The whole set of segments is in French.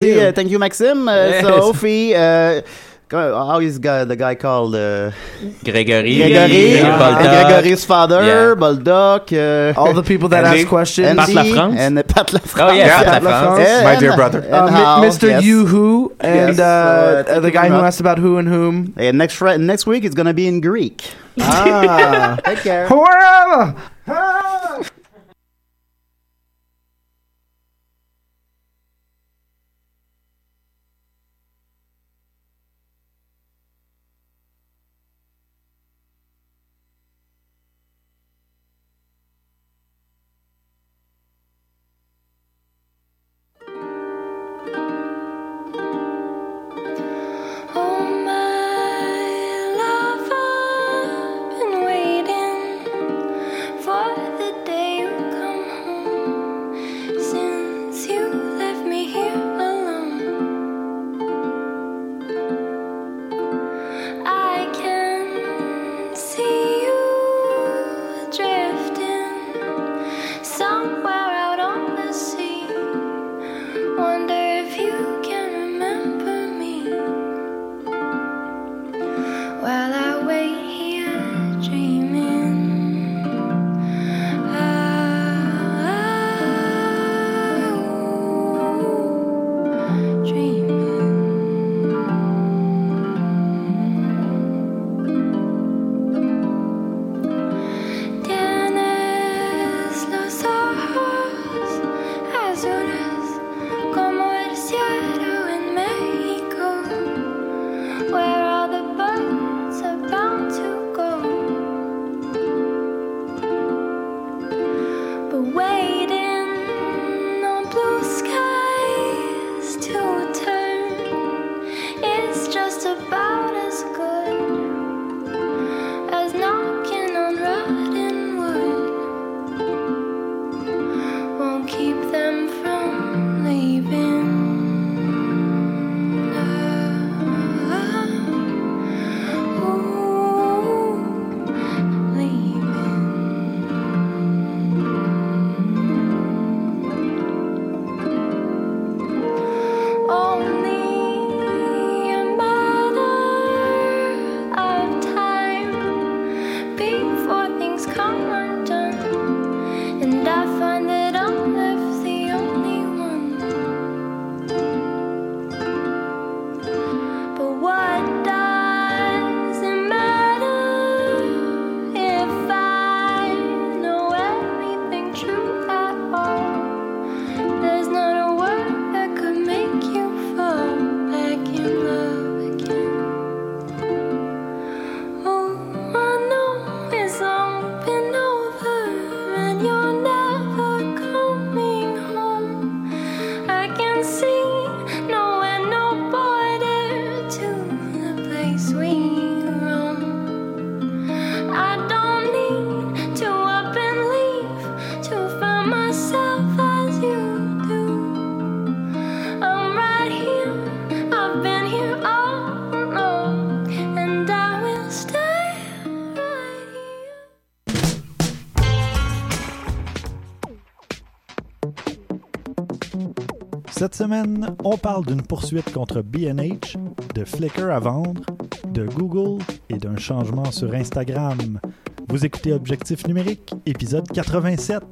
Uh, thank you, Maxim. Uh, Yes. Sophie, uh, how is guy, the guy called? Uh, Gregory. Gregory. uh, Uh, Gregory's father, Yeah. Baldock. Uh, All the people that Andy, ask questions. Andy, Pat Lafrance. And uh, Pat Lafrance. Oh, yeah, Pat Pat Lafrance. LaFrance. My dear brother. and Uh, Mr. yes. You Who and Yes, uh, uh, the guy who asked about who and whom. And next next week it's gonna be in Greek. Ah. Take care. Semaine, on parle d'une poursuite contre B&H, de Flickr à vendre, de Google et d'un changement sur Instagram. Vous écoutez Objectif numérique, épisode 87.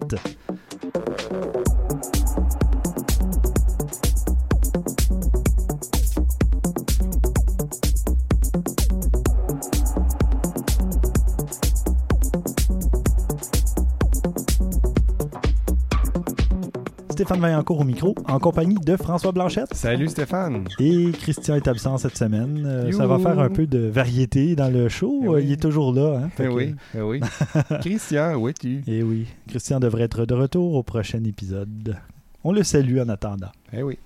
Stéphane Vaillancourt au micro, en compagnie de François Blanchette. Salut Stéphane. Et Christian est absent cette semaine. Euh, ça va faire un peu de variété dans le show. Eh oui. Il est toujours là. Hein? Eh que- oui, eh oui. Christian, où es-tu? Eh oui. Christian devrait être de retour au prochain épisode. On le salue en attendant. Eh oui.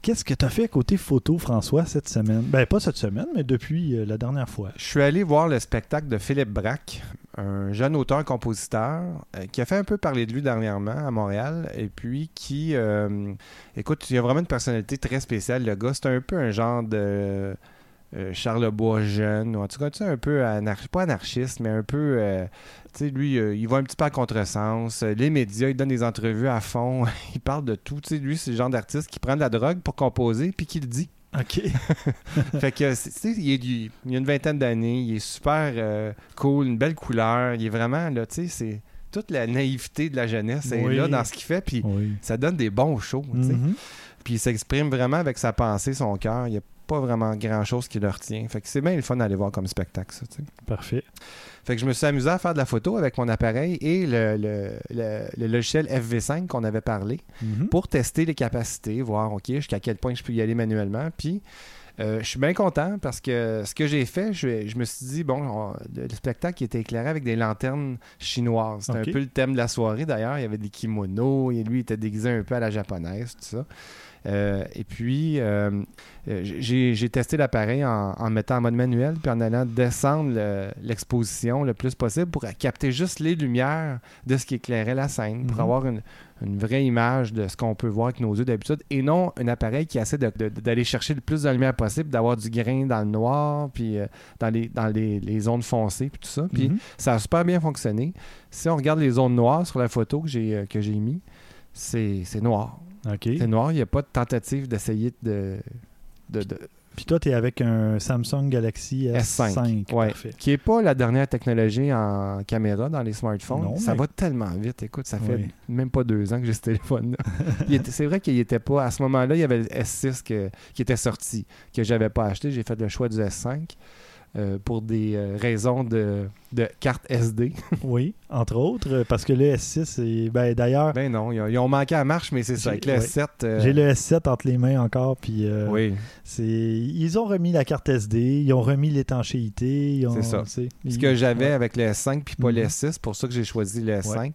Qu'est-ce que tu as fait côté photo, François, cette semaine? Ben, pas cette semaine, mais depuis euh, la dernière fois. Je suis allé voir le spectacle de Philippe Braque, un jeune auteur-compositeur euh, qui a fait un peu parler de lui dernièrement à Montréal et puis qui, euh, écoute, il a vraiment une personnalité très spéciale, le gars. C'est un peu un genre de euh, Charlebois jeune, ou en tout cas, tu sais, un peu anar- pas anarchiste, mais un peu. tu sais, lui, il va un petit peu à contresens. Les médias, il donne des entrevues à fond. il parle de tout. Tu sais, lui, c'est le genre d'artiste qui prend de la drogue pour composer, puis qui le dit. OK. fait que, tu sais, il, il a une vingtaine d'années, il est super euh, cool, une belle couleur. Il est vraiment, là, tu sais, c'est. Toute la naïveté de la jeunesse est là dans ce qu'il fait, puis Oui. ça donne des bons shows. tu sais. Mhm. Puis il s'exprime vraiment avec sa pensée, son cœur. Il n'y a pas vraiment grand-chose qui le retient. Fait que c'est bien le fun d'aller voir comme spectacle, ça. Parfait. Fait que je me suis amusé à faire de la photo avec mon appareil et le, le- le- le logiciel FV5 qu'on avait parlé Mhm. pour tester les capacités, voir, OK, jusqu'à quel point je peux y aller manuellement. Puis euh, je suis bien content parce que ce que j'ai fait, je, je me suis dit, bon, on- le, le spectacle était éclairé avec des lanternes chinoises. C'était un peu le thème de la soirée d'ailleurs. Il y avait des kimonos et lui il était déguisé un peu à la japonaise, tout ça. Euh, et puis, euh, j'ai testé l'appareil en, en mettant en mode manuel, puis en allant descendre le- l'exposition le, plus possible pour capter juste les lumières de ce qui éclairait la scène, pour Mhm. avoir une, une vraie image de ce qu'on peut voir avec nos yeux d'habitude, et non un appareil qui essaie d'aller chercher le plus de lumière possible, d'avoir du grain dans le noir, puis euh, dans, les, dans les, les zones foncées, puis tout ça. Puis Mhm. ça a super bien fonctionné. Si on regarde les zones noires sur la photo que j'ai euh, que j'ai mis, c'est noir. C'est noir, il n'y a pas de tentative d'essayer de, de, de- Puis toi, tu es avec un Samsung Galaxy S5. S5. ouais, Parfait. qui n'est pas la dernière technologie en caméra dans les smartphones. Non, ça mais- va tellement vite. Écoute, ça fait Oui. même pas deux ans que j'ai ce téléphone-là. C'est vrai qu'il était pas. À ce moment-là, il y avait le S6 que- qui était sorti, que j'avais pas acheté. J'ai fait le choix du S5 euh, pour des euh, raisons de, de carte SD. Oui, entre autres, parce que le S6, est... ben, d'ailleurs, ben non, ils ont, manqué à marche, mais c'est ça. J'ai- Avec le ouais. S7. euh, j'ai le S7 entre les mains encore, puis Oui. c'est... ils ont remis la carte SD, ils ont remis l'étanchéité. ils ont- C'est ça. Ce ils- que j'avais ouais. avec le S5 puis pas le Mhm. S6, pour ça que j'ai choisi le S5.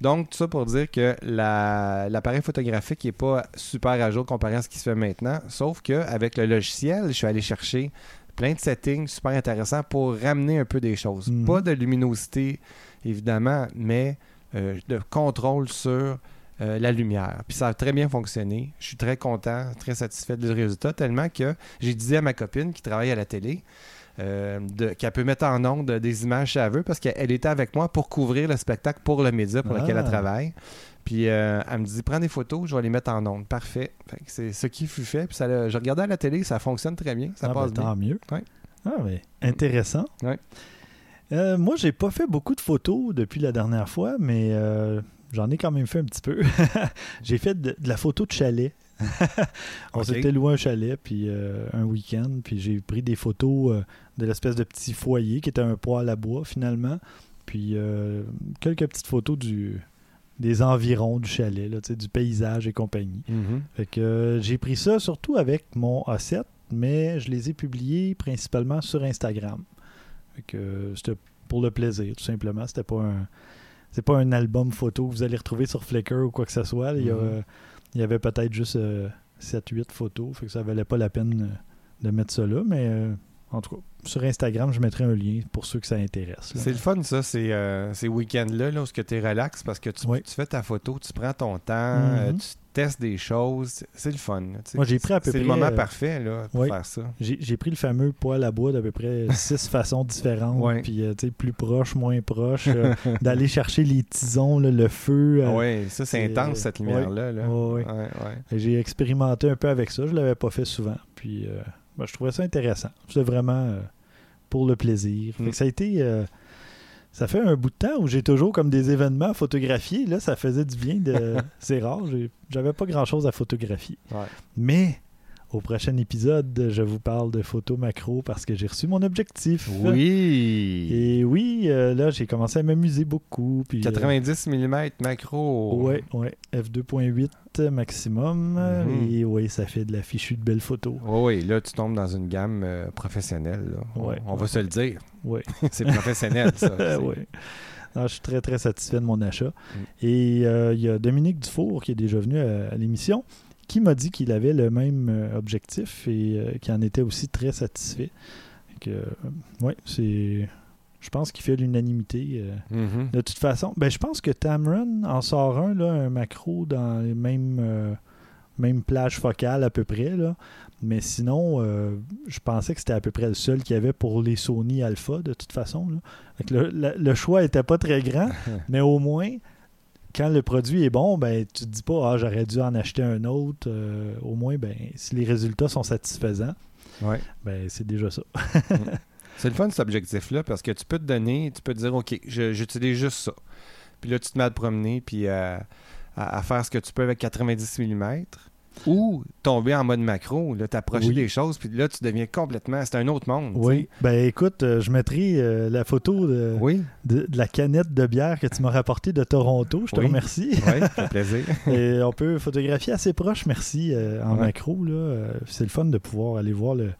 Donc, tout ça pour dire que la- l'appareil photographique n'est pas super à jour comparé à ce qui se fait maintenant. Sauf qu'avec le logiciel, je suis allé chercher plein de settings super intéressants pour ramener un peu des choses. Mhm. Pas de luminosité, évidemment, mais euh, de contrôle sur euh, la lumière. Puis ça a très bien fonctionné. Je suis très content, très satisfait du résultat, tellement que j'ai dit à ma copine qui travaille à la télé euh, qu'elle peut mettre en onde des images si elle veut parce qu'elle était avec moi pour couvrir le spectacle pour le média pour lequel Ah. elle travaille. Puis euh, elle me dit prends des photos, je vais les mettre en onde. Parfait. C'est ce qui fut fait. Puis ça, je regardais à la télé, ça fonctionne très bien, ça Ah, passe ben, bien. tant mieux. Ouais. Ah, mais intéressant. Ouais. Euh, moi, j'ai pas fait beaucoup de photos depuis la dernière fois, mais euh, j'en ai quand même fait un petit peu. j'ai fait de, de la photo de chalet. On s'était loué un chalet puis euh, un week-end, puis j'ai pris des photos de l'espèce de petit foyer qui était un poêle à bois finalement, puis quelques petites photos du des environs du chalet, là, du paysage et compagnie. Mhm. Fait que euh, j'ai pris ça surtout avec mon A7, mais je les ai publiés principalement sur Instagram. Fait que euh, c'était pour le plaisir, tout simplement. C'était pas un. C'est pas un album photo que vous allez retrouver sur Flickr ou quoi que ce soit. Il y, a, Mhm. euh, il y avait peut-être juste 7-8 photos. Fait que ça valait pas la peine de mettre ça là. Mais euh, en tout cas, sur Instagram, je mettrai un lien pour ceux que ça intéresse. C'est le fun, ça, ces, euh, ces week-ends-là, là, où tu es relax parce que tu, Oui. tu fais ta photo, tu prends ton temps, Mhm. euh, tu testes des choses. C'est le fun. là. Moi, j'ai pris à peu C'est le moment euh, parfait là, pour oui. faire ça. J'ai pris le fameux poêle à bois d'à peu près six façons différentes, Ouais. puis euh, tu sais, plus proche, moins proche, d'aller chercher les tisons, là, le feu. oui, ça, c'est intense, cette lumière-là. là. Ouais, ouais. J'ai expérimenté un peu avec ça, je l'avais pas fait souvent, puis euh, ben, je trouvais ça intéressant. C'était vraiment euh, pour le plaisir. Fait Mm. que ça a été... euh, ça fait un bout de temps où j'ai toujours comme des événements photographiés. Là, ça faisait du bien. de C'est rare. J'avais pas grand-chose à photographier. Ouais. Mais au prochain épisode, je vous parle de photos macro parce que j'ai reçu mon objectif. Oui! Et oui, euh, là, j'ai commencé à m'amuser beaucoup. Puis, euh, 90 mm macro. ouais, ouais. F2.8 maximum. Mhm. Et oui, ça fait de la fichue de belles photos. Oui, oui, là, tu tombes dans une gamme euh, professionnelle. là. On- Ouais. on, va se le dire. Ouais. c'est professionnel, ça. Ouais. Non, je suis très, très satisfait de mon achat. Mm. Et il y a Dominique Dufour qui est déjà venu à, à l'émission qui m'a dit qu'il avait le même euh, objectif et euh, qu'il en était aussi très satisfait. Fait Que, euh, ouais, c'est. Je pense qu'il fait l'unanimité. euh. Mhm. De toute façon, ben, je pense que Tamron en sort un, là, un macro dans les mêmes, euh, même plage focale à peu près. Là. Mais sinon, je pensais que c'était à peu près le seul qu'il y avait pour les Sony Alpha, de toute façon. là. Le, le- le choix était pas très grand, mais au moins, quand le produit est bon, ben tu te dis pas ah j'aurais dû en acheter un autre. Euh, au moins, ben si les résultats sont satisfaisants, Ouais. ben c'est déjà ça. C'est le fun cet objectif-là parce que tu peux te donner, tu peux te dire OK, j'utilise juste ça. Puis là, tu te mets à te promener puis à, à- à faire ce que tu peux avec 90 mm. Ou tomber en mode macro, là, t'approcher Oui. des choses, puis là, tu deviens complètement. C'est un autre monde. Oui. Ben écoute, euh, je mettrai euh, la photo de, sais. Oui, de, de la canette de bière que tu m'as rapportée de Toronto. Je te Oui. remercie. oui, ça fait plaisir. Et on peut photographier assez proche, merci, euh, en Ouais. macro. là. C'est le fun de pouvoir aller voir le.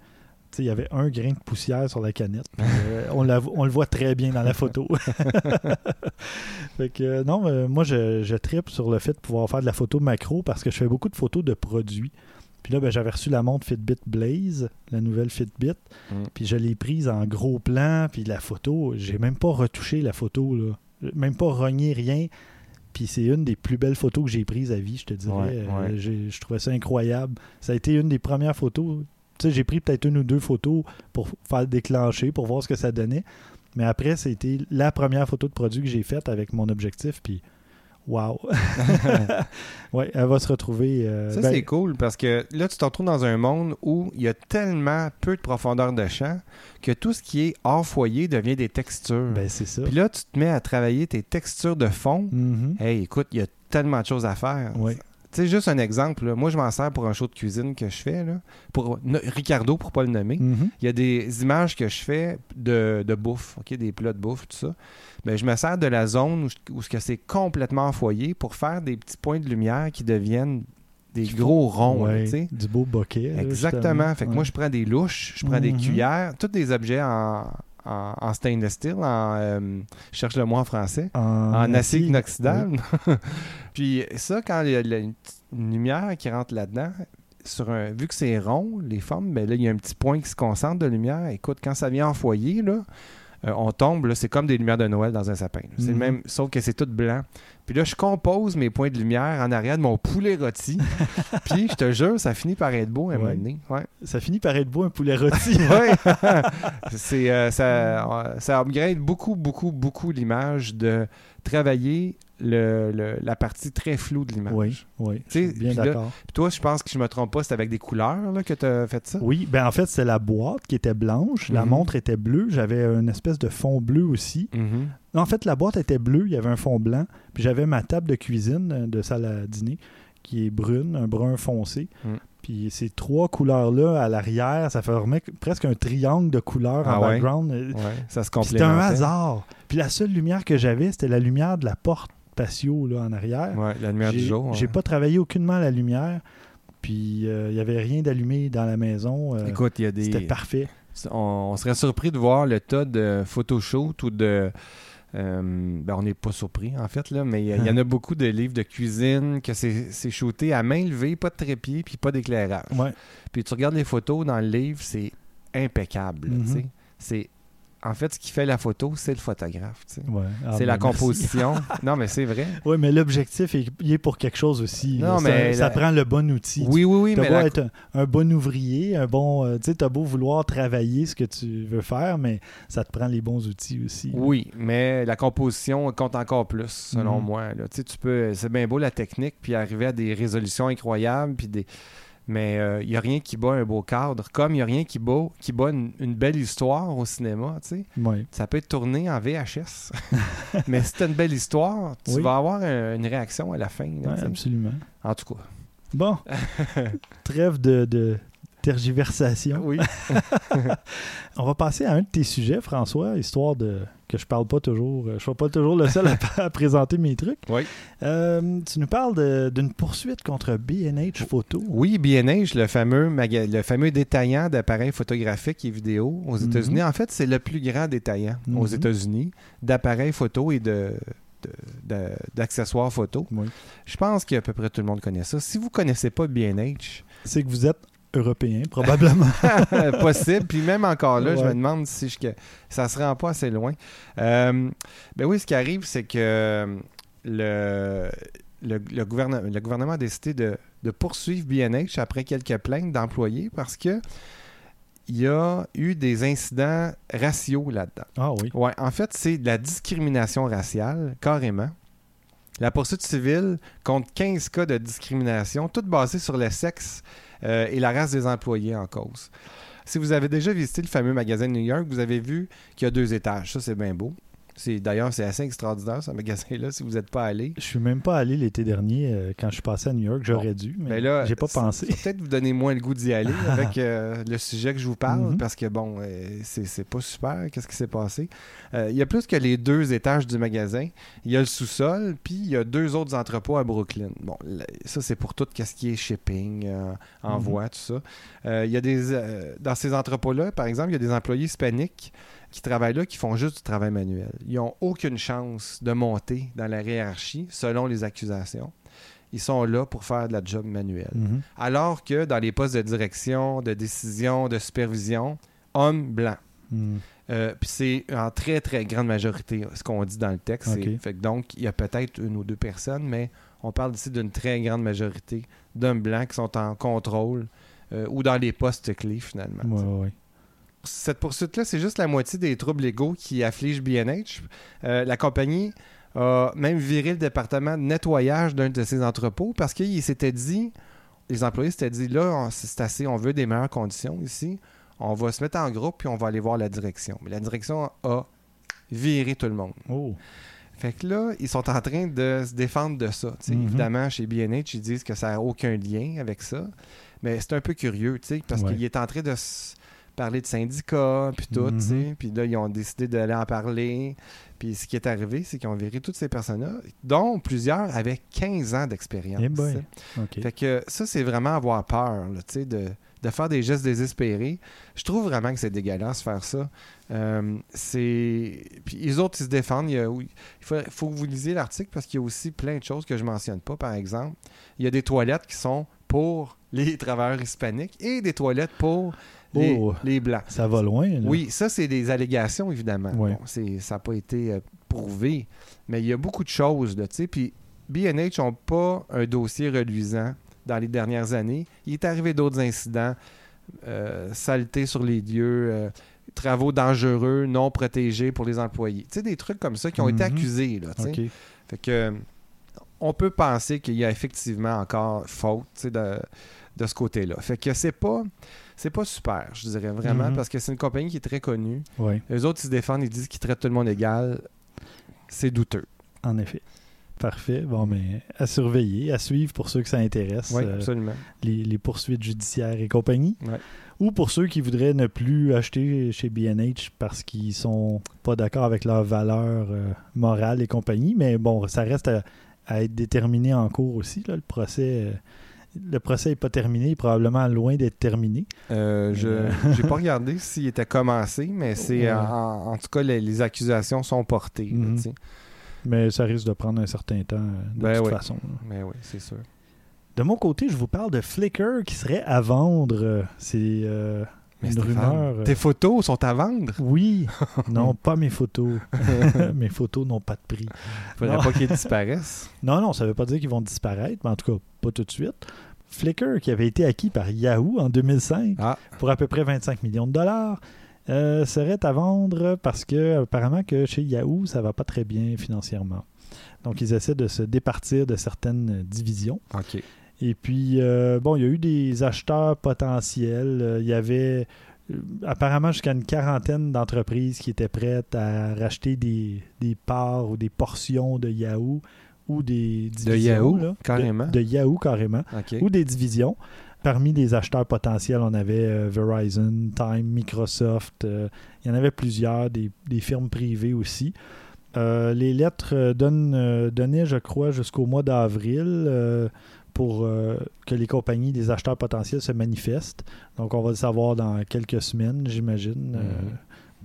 Il y avait un grain de poussière sur la canette. euh, on, la- on le voit très bien dans la photo. fait que, euh, non, euh, moi, je, je tripe sur le fait de pouvoir faire de la photo macro parce que je fais beaucoup de photos de produits. Puis là, ben, j'avais reçu la montre Fitbit Blaze, la nouvelle Fitbit. Mm. Puis je l'ai prise en gros plan. Puis la photo, j'ai même pas retouché la photo. Là. Même pas rogné rien. Puis c'est une des plus belles photos que j'ai prises à vie, je te dirais. Ouais, ouais. j'ai- je trouvais ça incroyable. Ça a été une des premières photos. J'ai pris peut-être une ou deux photos pour faire déclencher, pour voir ce que ça donnait. Mais après, c'était la première photo de produit que j'ai faite avec mon objectif. Puis, wow! ouais, elle va se retrouver. euh, Ça, ben, c'est cool parce que là, tu te retrouves dans un monde où il y a tellement peu de profondeur de champ que tout ce qui est hors foyer devient des textures. ben, c'est ça. Puis là, tu te mets à travailler tes textures de fond. Mhm. Hey, écoute, il y a tellement de choses à faire. Ouais. Tu sais, juste un exemple, là. moi je m'en sers pour un show de cuisine que je fais, là. pour no- Ricardo, pour pas le nommer. Mhm. Il y a des images que je fais de, de bouffe, ok, des plats de bouffe, tout ça. Ben, je me sers de la zone où, où c'est complètement enfoyé pour faire des petits points de lumière qui deviennent des Qui gros ronds, Ouais, du beau bokeh. Exactement. Fait que Ouais. moi, je prends des louches, je prends des Mhm. cuillères, tous des objets en, en, en stainless steel, en, euh, je cherche le mot en français, en acier inoxydable. Puis ça, quand il y a une lumière qui rentre là-dedans, sur un, vu que c'est rond, les formes, ben là, il y a un petit point qui se concentre de lumière. Écoute, quand ça vient en foyer, là, euh, on tombe, c'est comme des lumières de Noël dans un sapin. là. C'est le Mhm. même, sauf que c'est tout blanc. Puis là, je compose mes points de lumière en arrière de mon poulet rôti. Puis, je te jure, ça finit par être beau à un moment Ouais. donné. Ouais. Ça finit par être beau un poulet rôti. C'est, euh, ça, euh, ça upgrade beaucoup, beaucoup, beaucoup l'image de travailler le, le- la partie très floue de l'image. oui, oui. Je suis bien d'accord. Puis toi, je pense que je me trompe pas, c'est avec des couleurs là, que tu as fait ça? Oui, ben en fait, c'est la boîte qui était blanche. La Mhm. montre était bleue. J'avais une espèce de fond bleu aussi. Mhm. En fait, la boîte était bleue. Il y avait un fond blanc. Puis j'avais ma table de cuisine euh, de salle à dîner qui est brune, un brun foncé. Mm. Puis ces trois couleurs-là à l'arrière, ça formait presque un triangle de couleurs Ah en ouais? background. Ouais, ça se. C'était un hasard. Puis la seule lumière que j'avais, c'était la lumière de la porte là, en arrière. Ouais, la lumière du jour. J'ai pas travaillé aucunement la lumière. Puis euh, il n'y avait rien d'allumé dans la maison. euh, Écoute, il y a des. C'était parfait. On, on serait surpris de voir le tas de photoshoot ou de. euh, ben, on n'est pas surpris, en fait, là, mais il y, en a beaucoup de livres de cuisine que c'est shooté à main levée, pas de trépied, puis pas d'éclairage. Ouais. Puis tu regardes les photos dans le livre, c'est impeccable. Mhm. sais. C'est En fait, ce qui fait la photo, c'est le photographe. tu sais. Ouais. Ah, c'est ben, la composition. non, mais c'est vrai. Oui, mais l'objectif, est- il est pour quelque chose aussi. Non, mais ça, prend le bon outil. Oui, oui, oui, Tu mais beau la- être un, un bon ouvrier, un bon. euh, tu sais, t'as beau vouloir travailler ce que tu veux faire, mais ça te prend les bons outils aussi. Oui, mais la composition compte encore plus, selon Mhm. moi. là. Tu sais, tu peux, c'est bien beau la technique, puis arriver à des résolutions incroyables, puis des. Mais il n'y a rien qui bat un beau cadre, comme il n'y a rien qui bat, qui bat une, une belle histoire au cinéma. tu sais. Ouais. Ça peut être tourné en VHS. mais si tu une belle histoire, tu Oui. vas avoir un- une réaction à la fin. là, Ouais, absolument. en tout cas. Bon. Trêve de, de tergiversation. Oui. On va passer à un de tes sujets, François, histoire de que je parle pas toujours. euh, Je suis pas toujours le seul à, à présenter mes trucs. Oui. Euh, tu nous parles d'une poursuite contre B&H Photo. Oui, B&H, le fameux, maga- le fameux détaillant d'appareils photographiques et vidéo aux Mhm. États-Unis. En fait, c'est le plus grand détaillant aux Mhm. États-Unis d'appareils photo et de, d'accessoires photo. Oui. Je pense qu'à peu près tout le monde connaît ça. Si vous connaissez pas B&H, C'est que vous êtes européen, probablement. possible. Puis même encore là, je me demande si je, ça se rend pas assez loin. Euh, ben oui, ce qui arrive, c'est que le, le, le gouvernement, le gouvernement a décidé de de poursuivre B&H après quelques plaintes d'employés parce que il y a eu des incidents raciaux là-dedans. Ah oui. Ouais, en fait, c'est de la discrimination raciale, carrément. La poursuite civile compte 15 cas de discrimination, toutes basées sur le sexe euh, et la race des employés en cause. Si vous avez déjà visité le fameux magasin de New York, vous avez vu qu'il y a deux étages. Ça, c'est bien beau. C'est, d'ailleurs, c'est assez extraordinaire, ce magasin-là, si vous n'êtes pas allé. Je suis même pas allé l'été dernier euh, quand je suis passé à New York. J'aurais dû, mais Ben là, j'ai pas pensé. peut-être vous donner moins le goût d'y aller avec euh, le sujet que je vous parle, Mhm. parce que bon, euh, c'est pas super. Qu'est-ce qui s'est passé? Euh, Il y a plus que les deux étages du magasin. Il y a le sous-sol, puis il y a deux autres entrepôts à Brooklyn. Bon, là, ça, c'est pour tout ce qui est shipping, envoi, tout ça. Il y a des. dans ces entrepôts-là, par exemple, il y a des employés hispaniques qui travaillent là qui font juste du travail manuel. Ils n'ont aucune chance de monter dans la hiérarchie selon les accusations. Ils sont là pour faire de la job manuelle. Mhm. Alors que dans les postes de direction, de décision, de supervision, hommes blancs. Mhm. Euh, Puis c'est en très, très grande majorité ce qu'on dit dans le texte. Fait que donc, il y a peut-être une ou deux personnes, mais on parle ici d'une très grande majorité d'hommes blancs qui sont en contrôle euh, ou dans les postes clés, finalement. Ouais, ouais. Cette poursuite-là, c'est juste la moitié des troubles légaux qui affligent B&H. Euh, la compagnie a même viré le département de nettoyage d'un de ses entrepôts parce qu'il s'était dit, les employés s'étaient dit, là, c'est assez, on veut des meilleures conditions ici. On va se mettre en groupe puis on va aller voir la direction. Mais la direction a viré tout le monde. Oh. Fait que là, ils sont en train de se défendre de ça. Mhm. Évidemment, chez B&H, ils disent que ça n'a aucun lien avec ça. Mais c'est un peu curieux, parce Ouais. qu'il est en train de se parler de syndicats, puis tout, tu sais. Mhm. Puis là, ils ont décidé d'aller en parler. Puis ce qui est arrivé, c'est qu'ils ont viré toutes ces personnes-là, dont plusieurs avaient 15 ans d'expérience. Eh sais. OK. Fait que ça, c'est vraiment avoir peur, tu sais, de, de faire des gestes désespérés. Je trouve vraiment que c'est dégueulasse faire ça. Euh, c'est... Puis les autres, ils se défendent. Il, y a- oui, il faut, faut que vous lisiez l'article parce qu'il y a aussi plein de choses que je mentionne pas, par exemple. Il y a des toilettes qui sont pour les travailleurs hispaniques et des toilettes pour les, Oh. les blancs. Ça va loin, là. Oui, ça, c'est des allégations, évidemment. Ouais. Bon, c'est- ça n'a pas été euh, prouvé, mais il y a beaucoup de choses, là, tu sais. Puis B&H n'ont pas un dossier reluisant dans les dernières années. Il est arrivé d'autres incidents, euh, saleté sur les lieux, euh, travaux dangereux, non protégés pour les employés. Tu sais, des trucs comme ça qui ont été Mhm. accusés, là, tu sais. OK. Fait que on peut penser qu'il y a effectivement encore faute de, de ce côté-là. Fait que c'est pas c'est pas super, je dirais vraiment, Mhm. parce que c'est une compagnie qui est très connue. Oui, Les autres, ils se défendent, ils disent qu'ils traitent tout le monde égal. C'est douteux. en effet. Parfait. Bon, mais à surveiller, à suivre pour ceux que ça intéresse. Oui, euh, absolument. les, les poursuites judiciaires et compagnie. Ou pour ceux qui voudraient ne plus acheter chez B&H parce qu'ils sont pas d'accord avec leurs valeurs euh, morales et compagnie. Mais bon, ça reste à, à être déterminé en cours aussi. là. Le procès euh, le procès n'est pas terminé, il est probablement loin d'être terminé. Euh, je Euh. j'ai pas regardé s'il était commencé, mais c'est Ouais. en, en tout cas les, les accusations sont portées. Mhm. Mais ça risque de prendre un certain temps euh, de Ben toute oui. façon. là. Mais oui, c'est sûr. De mon côté, je vous parle de Flickr qui serait à vendre. Euh, C'est euh, Mais une rumeur. euh, Tes photos sont à vendre? Oui, non, pas mes photos. mes photos n'ont pas de prix. Faudrait Non. pas qu'ils disparaissent. Non, non, ça ne veut pas dire qu'ils vont disparaître, mais en tout cas, pas tout de suite. Flickr, qui avait été acquis par Yahoo en 2005 Ah. pour à peu près 25 millions de dollars, euh, serait à vendre parce que apparemment que chez Yahoo, ça va pas très bien financièrement. Donc, ils essaient de se départir de certaines divisions. OK. Et puis, euh, bon, il y a eu des acheteurs potentiels. Euh, Il y avait euh, apparemment jusqu'à une quarantaine d'entreprises qui étaient prêtes à racheter des, des parts ou des portions de Yahoo ou des divisions. Yahoo, là. carrément? De, de Yahoo, carrément. Ou des divisions. Parmi les acheteurs potentiels, on avait euh, Verizon, Time, Microsoft. euh, il y en avait plusieurs, des, des firmes privées aussi. Euh, les lettres donnent, donnaient, je crois, jusqu'au mois d'avril pour euh, que les compagnies, les acheteurs potentiels se manifestent. Donc, on va le savoir dans quelques semaines, j'imagine. Euh,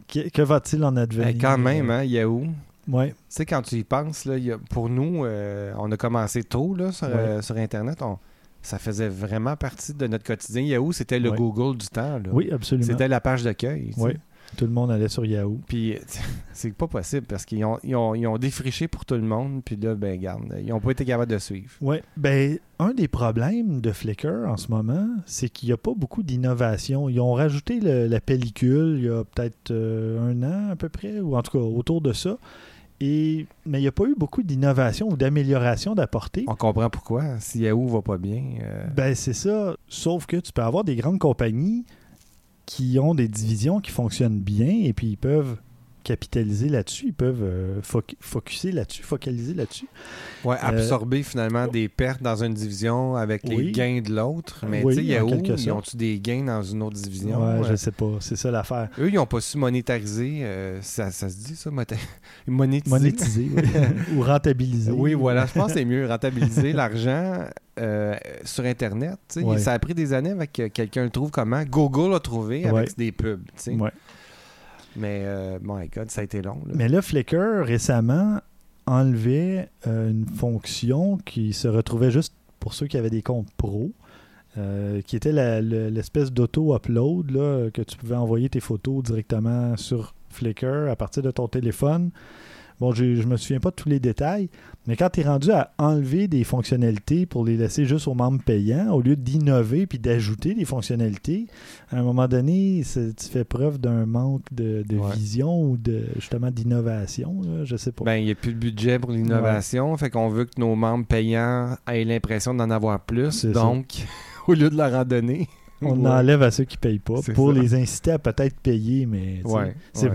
que que va-t-il en advenir? Ben, quand même, hein, Yahoo. Ouais. Tu sais, quand tu y penses, là, il y a- pour nous, euh, on a commencé tôt là, sur, Ouais. sur Internet. On- ça faisait vraiment partie de notre quotidien. Yahoo, c'était le Ouais. Google du temps. là. Oui, absolument. C'était la page d'accueil. Oui. Tout le monde allait sur Yahoo. Puis c'est pas possible parce qu'ils ont, ils ont, ils ont défriché pour tout le monde. Puis là, ben, garde, ils ont pas été capables de suivre. Oui, ben un des problèmes de Flickr en ce moment, c'est qu'il n'y a pas beaucoup d'innovation. Ils ont rajouté le- la pellicule il y a peut-être euh, un an à peu près, ou en tout cas autour de ça. Et, mais il n'y a pas eu beaucoup d'innovation ou d'amélioration d'apporter. On comprend pourquoi. Si Yahoo va pas bien. euh, Ben c'est ça. Sauf que tu peux avoir des grandes compagnies qui ont des divisions qui fonctionnent bien et puis ils peuvent capitaliser là-dessus, ils peuvent euh, foc- focuser là-dessus, focaliser là-dessus. ouais, euh, absorber finalement des pertes dans une division avec les Oui. gains de l'autre. Mais Oui, tu sais, Yahoo, ils ont-tu des gains dans une autre division? ouais, Euh, je sais pas, c'est ça l'affaire. Eux, ils n'ont pas su monétariser. euh, ça, ça se dit, ça? Monétiser? Monétiser oui. ou rentabiliser. Oui, voilà. Je pense que c'est mieux rentabiliser l'argent euh, sur Internet. Ouais. Ça a pris des années avec que quelqu'un le trouve comment. Google a trouvé avec Ouais. des pubs. Ouais. Mais, euh, my God, ça a été long. Mais là, Flickr récemment enlevait euh, une fonction qui se retrouvait juste pour ceux qui avaient des comptes pro, euh, qui était l'espèce d'auto-upload que tu pouvais envoyer tes photos directement sur Flickr à partir de ton téléphone. Bon, je, je me souviens pas de tous les détails, mais quand tu es rendu à enlever des fonctionnalités pour les laisser juste aux membres payants, au lieu d'innover puis d'ajouter des fonctionnalités, à un moment donné, tu fais preuve d'un manque de, de Ouais. vision ou de justement d'innovation, je sais pas. Ben, il n'y a plus de budget pour l'innovation. Fait qu'on veut que nos membres payants aient l'impression d'en avoir plus. Donc, au lieu de leur en donner. On Ouais. enlève à ceux qui payent pas pour ça. les inciter à peut-être payer, mais c'est-.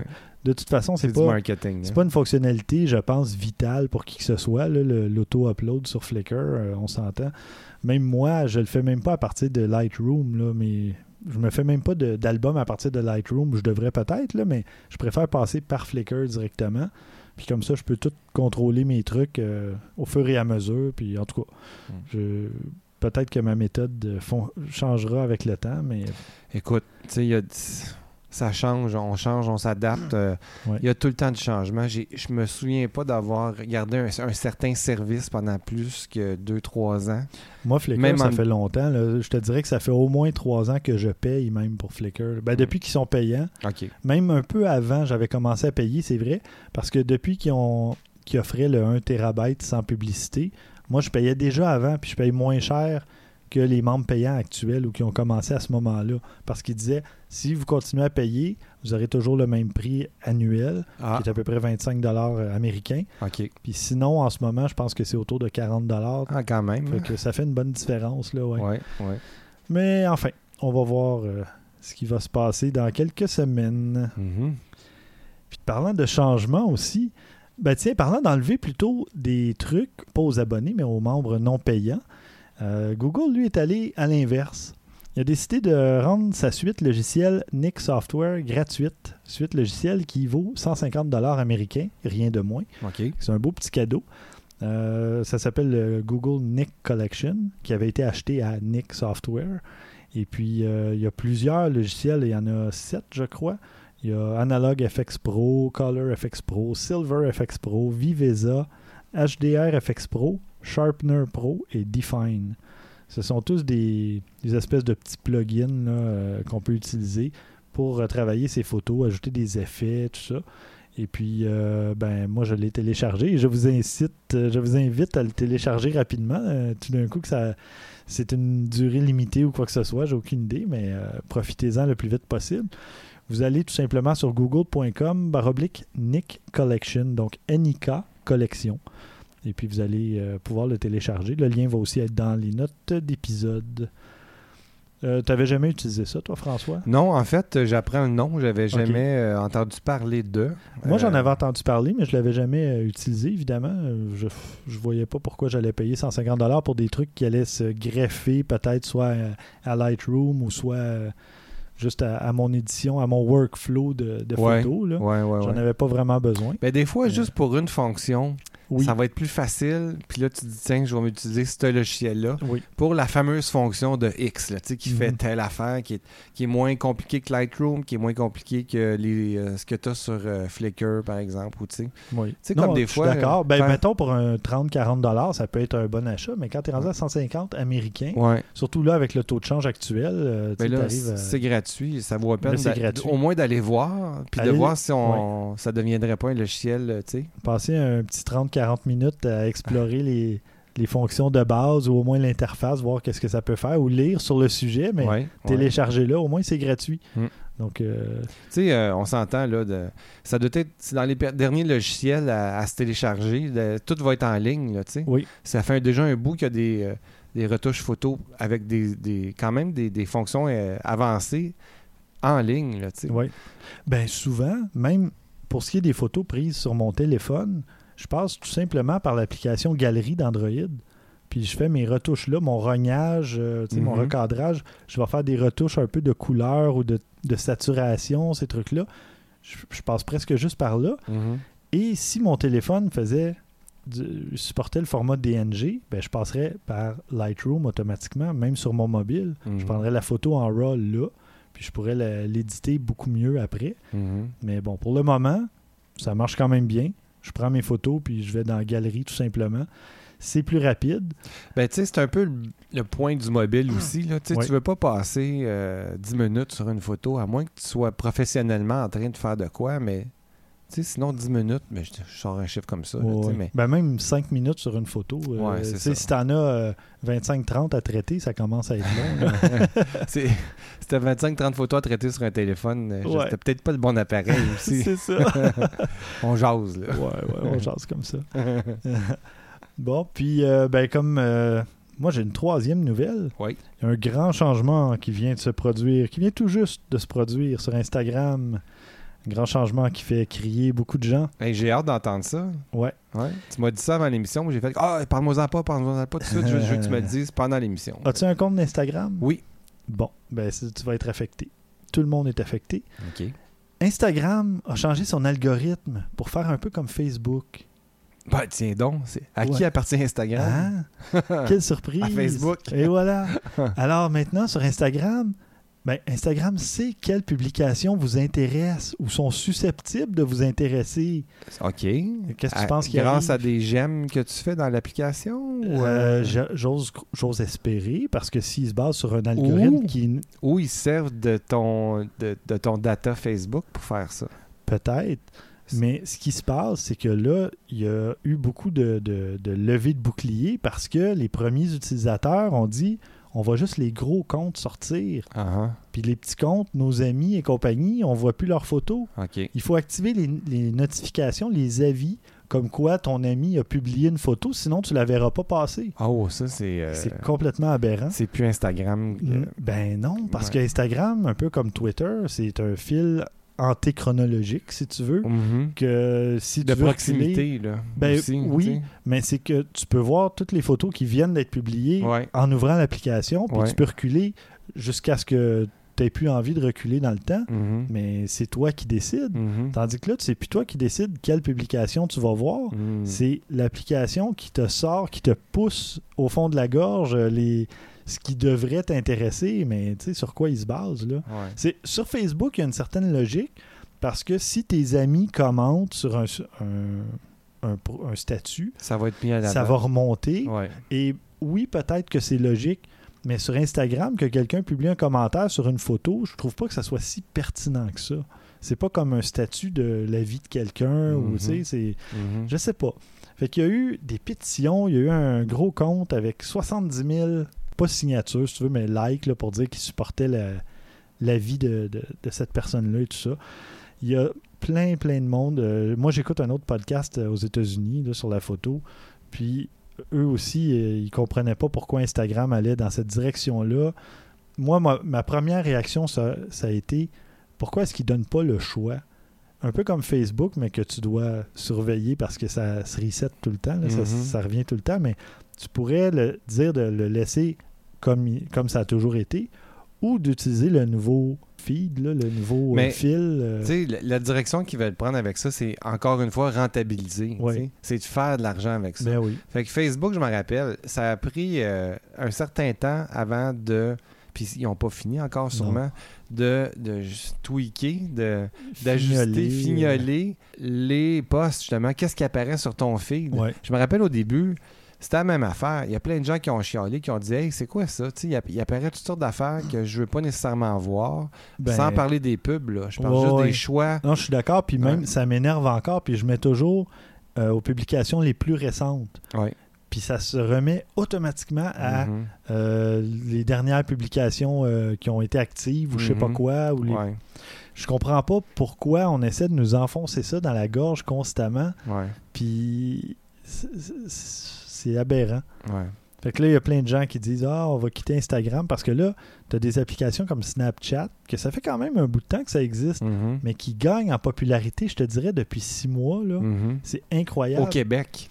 De toute façon, c'est pas, marketing. hein. pas une fonctionnalité, je pense, vitale pour qui que ce soit, l'auto-upload sur Flickr, euh, on s'entend. Même moi, je le fais même pas à partir de Lightroom, là, mais je me fais même pas d'album à partir de Lightroom. Je devrais peut-être, mais je préfère passer par Flickr directement. Puis comme ça, je peux tout contrôler mes trucs euh, au fur et à mesure. Puis en tout cas, Mm. je... peut-être que ma méthode euh, changera avec le temps, mais Écoute, tu sais, il y a- ça change, on change, on s'adapte. euh, Il y a tout le temps du changement. Je me souviens pas d'avoir gardé un, un certain service pendant plus que 2-3 ans. Moi, Flickr, Même ça en- fait longtemps. là. Je te dirais que ça fait au moins trois ans que je paye même pour Flickr. Ben, Mm. Depuis qu'ils sont payants, même un peu avant, j'avais commencé à payer, c'est vrai, parce que depuis qu'ils ont qu'ils offraient le 1 TB sans publicité, moi, je payais déjà avant, puis je paye moins cher que les membres payants actuels ou qui ont commencé à ce moment-là. Parce qu'ils disaient, si vous continuez à payer, vous aurez toujours le même prix annuel, Ah, qui est à peu près 25 américains. OK. Puis sinon, en ce moment, je pense que c'est autour de 40 Ah, quand même. Fait que ça fait une bonne différence, là, ouais. Ouais, ouais. Mais enfin, on va voir euh, ce qui va se passer dans quelques semaines. Mhm. Puis parlant de changement aussi, ben tiens, parlant d'enlever plutôt des trucs, pas aux abonnés, mais aux membres non payants, euh, Google, lui, est allé à l'inverse. Il a décidé de rendre sa suite logicielle Nick Software gratuite. Suite logicielle qui vaut 150 dollars américains, rien de moins. C'est un beau petit cadeau. Euh, ça s'appelle le Google Nick Collection, qui avait été acheté à Nick Software. Et puis, euh, il y a plusieurs logiciels. Il y en a sept, je crois. Il y a Analog FX Pro, Color FX Pro, Silver FX Pro, Viveza, HDR FX Pro, Sharpener Pro et Define. Ce sont tous des, espèces de petits plugins euh, qu'on peut utiliser pour euh, travailler ses photos, ajouter des effets, tout ça. Et puis, euh, ben, moi, je l'ai téléchargé et je vous incite, je vous invite à le télécharger rapidement. Tout d'un coup, que ça, c'est une durée limitée ou quoi que ce soit, j'ai aucune idée, mais profitez-en le plus vite possible. Vous allez tout simplement sur google.com baroblique Nick Collection, donc NIK Collection. Et puis vous allez euh, pouvoir le télécharger. Le lien va aussi être dans les notes d'épisode. Euh, T'avais jamais utilisé ça, toi, François? Non, en fait, j'apprends le nom. J'avais jamais euh, entendu parler d'eux. Moi, j'en Euh, avais entendu parler, mais je l'avais jamais utilisé, évidemment. Je, je voyais pas pourquoi j'allais payer 150 pour des trucs qui allaient se greffer peut-être soit à, à Lightroom ou soit juste à, à mon édition, à mon workflow de, de Ouais. photos. là. Ouais, ouais, J'en avais pas vraiment besoin. Ben, des fois, Euh. juste pour une fonction, Oui. ça va être plus facile. Puis là, tu te dis, tiens, je vais m'utiliser ce logiciel-là Oui. pour la fameuse fonction de X, là, qui fait Mhm. telle affaire, qui est, qui est moins compliqué que Lightroom, qui est moins compliqué que les, euh, ce que tu as sur euh, Flickr, par exemple. Ou, tu sais. Oui. Non, comme des je suis fois, D'accord. Ben, faire- mettons, pour un 30-40 dollars, ça peut être un bon achat, mais quand tu es rendu à 150 américains, Ouais. surtout là, avec le taux de change actuel, euh, là, à- c'est gratuit. Ça vaut la peine au moins d'aller voir, puis de voir si on, ça deviendrait pas un logiciel, passer un petit 30-40 minutes à explorer les, les fonctions de base ou au moins l'interface, voir qu'est-ce que ça peut faire, ou lire sur le sujet, mais Ouais, télécharger là, au moins c'est gratuit. Mm. Donc, euh, Tu sais, euh, on s'entend là, de, ça doit être dans les derniers logiciels à, à se télécharger, de- tout va être en ligne, là, tu sais. Oui. Ça fait déjà un bout qu'il y a des, euh, des retouches photos avec des, des- quand même des, des fonctions avancées en ligne, là, tu sais. oui. Ben souvent, même pour ce qui est des photos prises sur mon téléphone, je passe tout simplement par l'application Galerie d'Android. Puis je fais mes retouches là, mon rognage, euh, mon Mhm. recadrage. Je vais faire des retouches un peu de couleur ou de, de saturation, ces trucs-là. Je, je passe presque juste par là. Mhm. Et si mon téléphone faisait du- supportait le format DNG, ben je passerais par Lightroom automatiquement, même sur mon mobile. Je Mhm. prendrais la photo en RAW là, puis je pourrais l'éditer beaucoup mieux après. Mais bon, pour le moment, ça marche quand même bien. Je prends mes photos, puis je vais dans la galerie tout simplement. C'est plus rapide. Ben, tu sais, c'est un peu le, le point du mobile aussi. Là. Tu Ouais. Tu veux pas passer euh, 10 minutes sur une photo, à moins que tu sois professionnellement en train de faire de quoi, mais tu sinon 10 minutes, mais je, je sors un chiffre comme ça. là, tu mais... Ben, même 5 minutes sur une photo. euh, Ouais, tu ça. si tu en as 25-30 à traiter, ça commence à être long. là. C'est- C'était 25-30 photos à traiter sur un téléphone. euh, Ouais. C'était peut-être pas le bon appareil aussi. c'est ça. On jase, là. ouais, on jase comme ça. Bon, puis euh, ben comme euh, moi j'ai une troisième nouvelle. Oui. Il y a un grand changement qui vient de se produire, qui vient tout juste de se produire sur Instagram. Grand changement qui fait crier beaucoup de gens. Hey, J'ai hâte d'entendre ça. Ouais. Ouais. Tu m'as dit ça avant l'émission, moi j'ai fait Ah, parle-moi-en pas, parle-moi-en pas tout de suite, je veux- que tu me le dises pendant l'émission. As-tu un compte d'Instagram? Oui. Bon, ben tu vas être affecté. Tout le monde est affecté. OK. Instagram a changé son algorithme pour faire un peu comme Facebook. Ben, tiens donc, à Ouais. qui appartient Instagram? Hein? Quelle surprise! À Facebook. Et voilà. Alors maintenant, sur Instagram, ben, Instagram sait quelles publications vous intéressent ou sont susceptibles de vous intéresser? OK. Qu'est-ce que tu penses qu'il Grâce arrive? à des j'aime que tu fais dans l'application Euh, euh, J'ose j'ose espérer parce que s'ils se basent sur un algorithme qui ou ils servent de ton, de, de ton data Facebook pour faire ça? peut-être, mais ce qui se passe, c'est que là, il y a eu beaucoup de, de, de levées de boucliers parce que les premiers utilisateurs ont dit on va juste les gros comptes sortir. Ah, ah. Puis les petits comptes, nos amis et compagnie, on voit plus leurs photos. Il faut activer les, les notifications, les avis, comme quoi ton ami a publié une photo, sinon tu la verras pas passer. Oh, ça, c'est. euh, C'est complètement aberrant. c'est plus Instagram. Mm, Ben non, parce Ouais. que Instagram, un peu comme Twitter, c'est un fil antéchronologique, si tu veux, Mhm. que si De tu veux reculer- proximité, là. Ben, aussi, oui. mais c'est que tu peux voir toutes les photos qui viennent d'être publiées Ouais. en ouvrant l'application, puis Ouais. tu peux reculer jusqu'à ce que tu n'aies plus envie de reculer dans le temps, Mhm. mais c'est toi qui décides. Mhm. Tandis que là, c'est plus toi qui décides quelle publication tu vas voir. C'est l'application qui te sort, qui te pousse au fond de la gorge euh, les... ce qui devrait t'intéresser, mais tu sais, sur quoi il se base, là. Ouais. C'est Sur Facebook, il y a une certaine logique parce que si tes amis commentent sur un, un, un pro- un statut, Ça va être mis à la ça va remonter. Ouais. Et oui, peut-être que c'est logique, mais sur Instagram, que quelqu'un publie un commentaire sur une photo, je trouve pas que ça soit si pertinent que ça. C'est pas comme un statut de la vie de quelqu'un ou Mhm. tu sais, c'est. Mhm. Je sais pas. Fait qu'il y a eu des pétitions, il y a eu un gros compte avec 70 000, pas signatures, si tu veux, mais likes là, pour dire qu'ils supportaient la, la vie de, de- de cette personne-là et tout ça. Il y a plein, plein de monde. Euh, moi, j'écoute un autre podcast euh, aux États-Unis sur la photo. Puis eux aussi, euh, ils comprenaient pas pourquoi Instagram allait dans cette direction-là. Moi, ma, ma première réaction, ça, ça a été pourquoi est-ce qu'ils donnent pas le choix? Un peu comme Facebook, mais que tu dois surveiller parce que ça se reset tout le temps, là, ça, Mhm. ça revient tout le temps, mais tu pourrais le dire de le laisser comme, comme ça a toujours été, ou d'utiliser le nouveau feed, là, le nouveau euh, fil. euh, Tu sais, la, la direction qu'ils veulent prendre avec ça, c'est encore une fois rentabiliser. Ouais. C'est de faire de l'argent avec ça. ben oui. Fait que Facebook, je me rappelle, ça a pris euh, un certain temps avant de. Puis ils n'ont pas fini encore, sûrement, de, de tweaker, de, d'ajuster, Fignoler, fignoler les posts, justement. Qu'est-ce qui apparaît sur ton feed? Ouais. Je me rappelle au début, c'était la même affaire. Il y a plein de gens qui ont chialé, qui ont dit Hey, c'est quoi ça? Tu sais, il, app- il apparaît toutes sortes d'affaires que je veux pas nécessairement voir. Ben, Sans parler des pubs, là. Je parle Ouais, juste ouais. des choix. Non, je suis d'accord. Puis même, Ouais. ça m'énerve encore. Puis je mets toujours euh, aux publications les plus récentes. Ouais. Puis ça se remet automatiquement à Mhm. euh, les dernières publications euh, qui ont été actives ou je sais pas Mhm. quoi. Ou les... Ouais, Je comprends pas pourquoi on essaie de nous enfoncer ça dans la gorge constamment. Puis c'est- aberrant. ouais. Fait que là, il y a plein de gens qui disent Ah, on va quitter Instagram parce que là, tu as des applications comme Snapchat, que ça fait quand même un bout de temps que ça existe, Mhm. mais qui gagnent en popularité, je te dirais, depuis six mois. Mhm. C'est incroyable. Au Québec.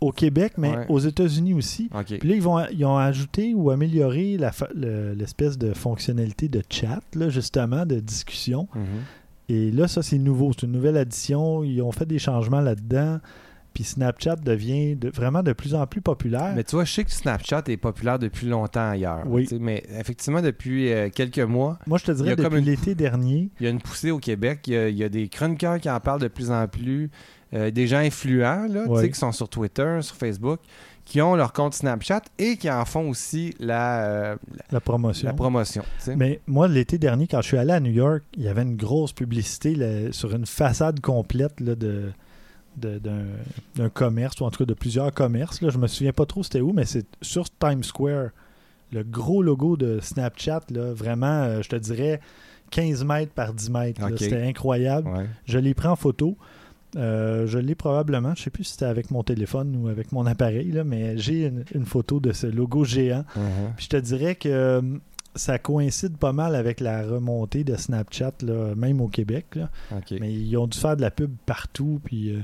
Au Québec, mais Ouais. aux États-Unis aussi. Puis là, ils, vont, ils ont ajouté ou amélioré le- l'espèce de fonctionnalité de chat, là, justement, de discussion. Mhm. Et là, ça, c'est nouveau. C'est une nouvelle addition. Ils ont fait des changements là-dedans. Puis Snapchat devient de- vraiment de plus en plus populaire. Mais tu vois, je sais que Snapchat est populaire depuis longtemps ailleurs. Oui. Mais effectivement, depuis euh, quelques mois, Moi, je te dirais, depuis une- l'été dernier, il y a une poussée au Québec. Il y a, il y a des chroniqueurs qui en parlent de plus en plus. euh, des gens influents là, sais, qui sont sur Twitter, sur Facebook, qui ont leur compte Snapchat et qui en font aussi la, euh, la promotion. la promotion. Mais moi, l'été dernier, quand je suis allé à New York, il y avait une grosse publicité là, sur une façade complète là, de- d'un commerce, ou en tout cas de plusieurs commerces. Là. Je me souviens pas trop c'était où, mais c'est sur Times Square. Le gros logo de Snapchat, là, vraiment, euh, je te dirais 15 mètres par 10 mètres. C'était incroyable. Ouais. Je l'ai pris en photo. Euh, je l'ai probablement, je sais plus si c'était avec mon téléphone ou avec mon appareil, là, mais j'ai une, une photo de ce logo géant. Mhm. Puis je te dirais que euh, ça coïncide pas mal avec la remontée de Snapchat, là, même au Québec. là. Mais ils ont dû faire de la pub partout. Puis, euh,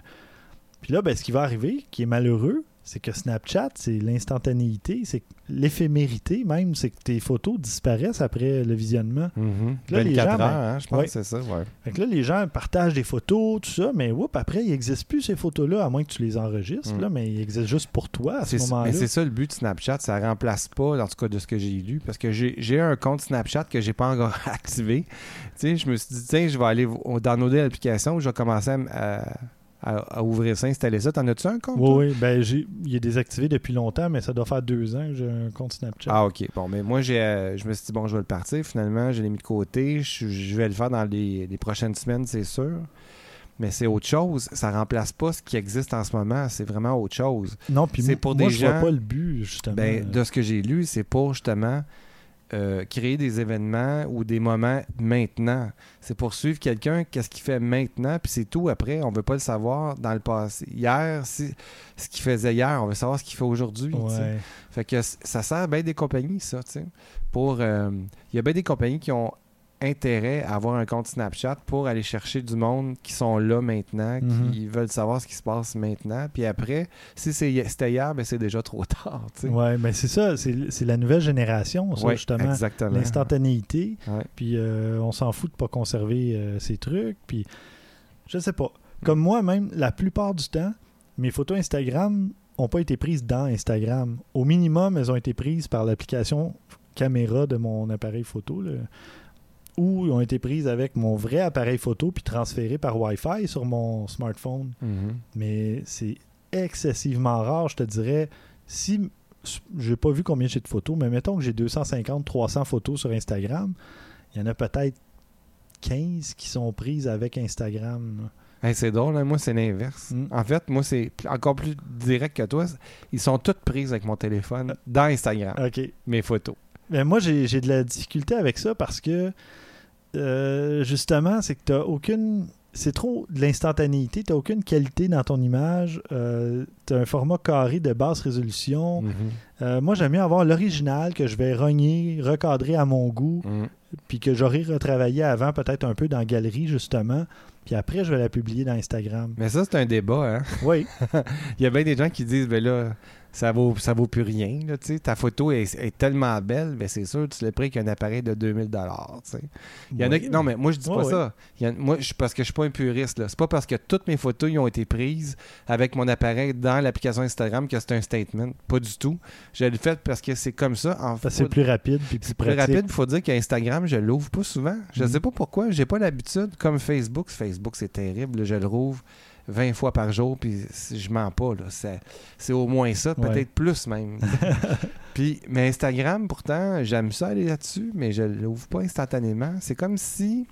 puis là, ben, ce qui va arriver, qui est malheureux, c'est que Snapchat, c'est l'instantanéité, c'est l'éphémérité même, c'est que tes photos disparaissent après le visionnement. Mhm. Là, les 24 gens, ben, heures, hein, je pense ouais. que c'est ça. Ouais. Fait que là, les gens partagent des photos, tout ça, mais whoop, après, il n'existe plus ces photos-là, à moins que tu les enregistres, Mm. là, mais ils existent juste pour toi à ce moment-là. mais c'est ça le but de Snapchat, ça remplace pas, en tout cas de ce que j'ai lu, parce que j'ai un compte Snapchat que j'ai pas encore activé. Tu sais, je me suis dit, tiens, je vais aller v- downloader l'application, je vais commencer à, à- ouvrir ça, installer ça. T'en as-tu un compte? Oui, oui, ben, j'ai- il est désactivé depuis longtemps, mais ça doit faire deux ans que j'ai un compte Snapchat. Ah, ok. Bon, mais moi, j'ai, euh, je me suis dit, bon, je vais le partir. Finalement, je l'ai mis de côté. Je, je vais le faire dans les, les prochaines semaines, c'est sûr. Mais c'est autre chose. Ça remplace pas ce qui existe en ce moment. C'est vraiment autre chose. non, puis c'est pour moi, des je vois pas le but, justement. Ben, de ce que j'ai lu, c'est pour justement euh, créer des événements ou des moments maintenant. C'est pour suivre quelqu'un, qu'est-ce qu'il fait maintenant, puis c'est tout après. On veut pas le savoir dans le passé. Hier, si, ce qu'il faisait hier, on veut savoir ce qu'il fait aujourd'hui. Ouais. Fait que ça sert bien des compagnies, ça, euh, Il y a bien des compagnies qui ont intérêt à avoir un compte Snapchat pour aller chercher du monde qui sont là maintenant, Mhm. qui veulent savoir ce qui se passe maintenant. Puis après, si c'était hier, ben c'est déjà trop tard. Ouais, mais c'est ça, c'est la nouvelle génération, ça, Ouais, justement. exactement. L'instantanéité, Ouais. puis euh, on s'en fout de pas conserver euh, ces trucs, puis je sais pas. Comme moi, même, la plupart du temps, mes photos Instagram ont pas été prises dans Instagram. Au minimum, elles ont été prises par l'application caméra de mon appareil photo, là, ou ont été prises avec mon vrai appareil photo, puis transférées par Wi-Fi sur mon smartphone. Mhm. mais c'est excessivement rare, je te dirais. Si j'ai pas vu combien j'ai de photos, mais mettons que j'ai 250, 300 photos sur Instagram, il y en a peut-être 15 qui sont prises avec Instagram. Hey, c'est drôle, hein, moi c'est l'inverse. Mm. En fait, moi c'est encore plus direct que toi. Ils sont toutes prises avec mon téléphone dans Instagram, OK. mes photos. Mais moi, j'ai j'ai de la difficulté avec ça parce que, euh, justement, c'est que tu aucune. C'est trop de l'instantanéité. Tu aucune qualité dans ton image. tu as un format carré de basse résolution. Mhm. Euh, moi, j'aime mieux avoir l'original que je vais rogner, recadrer à mon goût, Mhm. puis que j'aurai retravaillé avant, peut-être un peu dans Galerie, justement. Puis après, je vais la publier dans Instagram. Mais ça, c'est un débat, hein? Oui, Il y a bien des gens qui disent, ben là, ça vaut ça vaut plus rien là, ta photo est, est tellement belle mais c'est sûr tu l'as pris qu'un appareil de 2000 dollars il y en a non mais moi je dis pas ouais. ça. Il y en- moi je parce que je suis pas un puriste c'est pas parce que toutes mes photos y ont été prises avec mon appareil dans l'application Instagram que c'est un statement. Pas du tout. Je l'ai fait parce que c'est comme ça en c'est plus rapide puis plus plus rapide, il faut dire qu'Instagram, je l'ouvre pas souvent. Je Mhm. sais pas pourquoi, j'ai pas l'habitude. Comme Facebook, Facebook c'est terrible, je le rouvre 20 fois par jour, puis je mens pas. là. C'est, c'est au moins ça, peut-être Ouais. plus même. puis, mais Instagram, pourtant, j'aime ça aller là-dessus, mais je l'ouvre pas instantanément. C'est comme si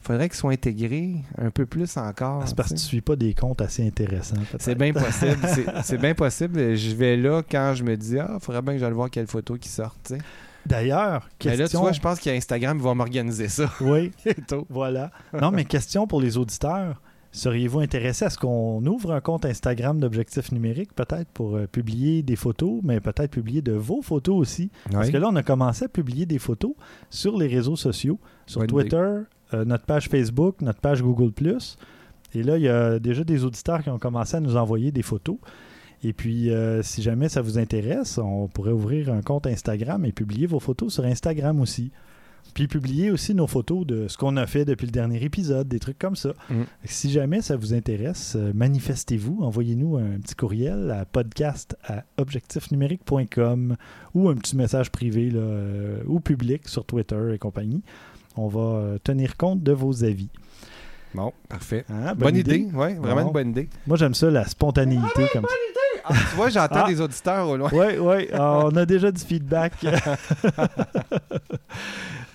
il faudrait qu'il soit intégré un peu plus encore. Ah, C'est parce que tu sais. suis pas des comptes assez intéressants. C'est bien possible. c'est, bien possible. Je vais là quand je me dis Ah, il faudrait bien que j'aille voir quelle photo qui sort. D'ailleurs, Mais là, tu question. vois, je pense qu'Instagram va m'organiser ça. Oui, voilà. Non, mais question pour les auditeurs. Seriez-vous intéressé à ce qu'on ouvre un compte Instagram d'objectifs numériques, peut-être pour euh, publier des photos, mais peut-être publier de vos photos aussi? Parce que là, on a commencé à publier des photos sur les réseaux sociaux, sur Bonne Twitter, euh, notre page Facebook, notre page Google. Et là, il y a déjà des auditeurs qui ont commencé à nous envoyer des photos. Et puis, euh, si jamais ça vous intéresse, on pourrait ouvrir un compte Instagram et publier vos photos sur Instagram aussi. Puis publier aussi nos photos de ce qu'on a fait depuis le dernier épisode, des trucs comme ça. Mm. Si jamais ça vous intéresse, euh, manifestez-vous, envoyez-nous un petit courriel à podcast à objectifnumérique.com ou un petit message privé là, euh, ou public sur Twitter et compagnie. On va euh, tenir compte de vos avis. Bon, parfait. Hein, Bonne, idée, oui, vraiment Bon. une bonne idée. Moi, j'aime ça, la spontanéité comme ça. Ah, tu vois, j'entends Ah. des auditeurs au loin. Oui, oui, on a déjà du feedback.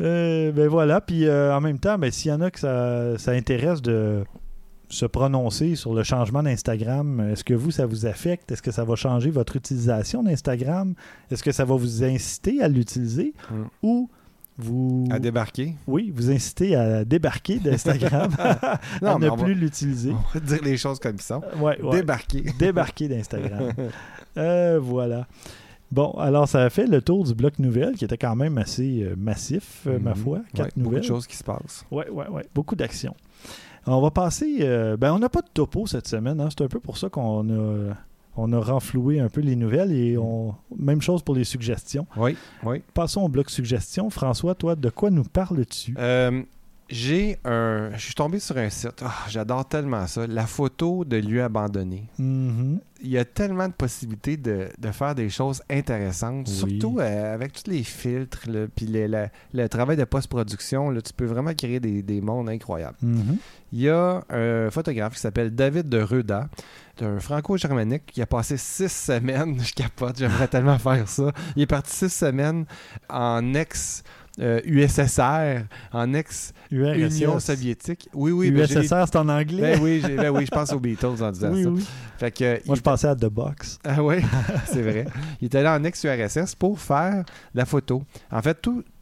Euh, ben voilà, puis euh, en même temps, ben, s'il y en a que ça, ça intéresse de se prononcer sur le changement d'Instagram, est-ce que vous, ça vous affecte? Est-ce que ça va changer votre utilisation d'Instagram? Est-ce que ça va vous inciter à l'utiliser? Mm. Ou vous... À débarquer? Oui, vous inciter à débarquer d'Instagram, à Non, ne va- plus l'utiliser. On va dire les choses comme sont. Ouais, ouais. Débarquer. débarquer d'Instagram. Euh, voilà. Bon, alors ça a fait le tour du bloc nouvelle qui était quand même assez euh, massif, euh, ma Mhm. foi. Ouais, Quatre Beaucoup nouvelles. de choses qui se passent. Ouais, ouais, ouais. Beaucoup d'actions. On va passer. ben, on n'a pas de topo cette semaine. hein. C'est un peu pour ça qu'on a, on a renfloué un peu les nouvelles et on, même chose pour les suggestions. Oui, oui. Passons au bloc suggestions. François, toi, de quoi nous parles-tu? Euh, j'ai un. Je suis tombé sur un site. Ah, J'adore tellement ça. La photo de lieu abandonné. Mhm. Il y a tellement de possibilités de, de faire des choses intéressantes, Oui. surtout euh, avec tous les filtres, là, puis les- la- le travail de post-production. Tu peux vraiment créer des, des mondes incroyables. Mhm. Il y a un photographe qui s'appelle David de Reda, un franco-germanique qui a passé six semaines, je capote, j'aimerais tellement faire ça. Il est parti six semaines en ex euh, USSR, en ex URSS. Union soviétique. Oui, oui, ben, USSR, c'est en anglais. ben oui, ben oui, je pense aux Beatles en disant oui, ça. oui. Fait que, Moi, il- je pensais à The Box. ah oui, c'est vrai. Il est allé en ex-URSS pour faire la photo. En fait,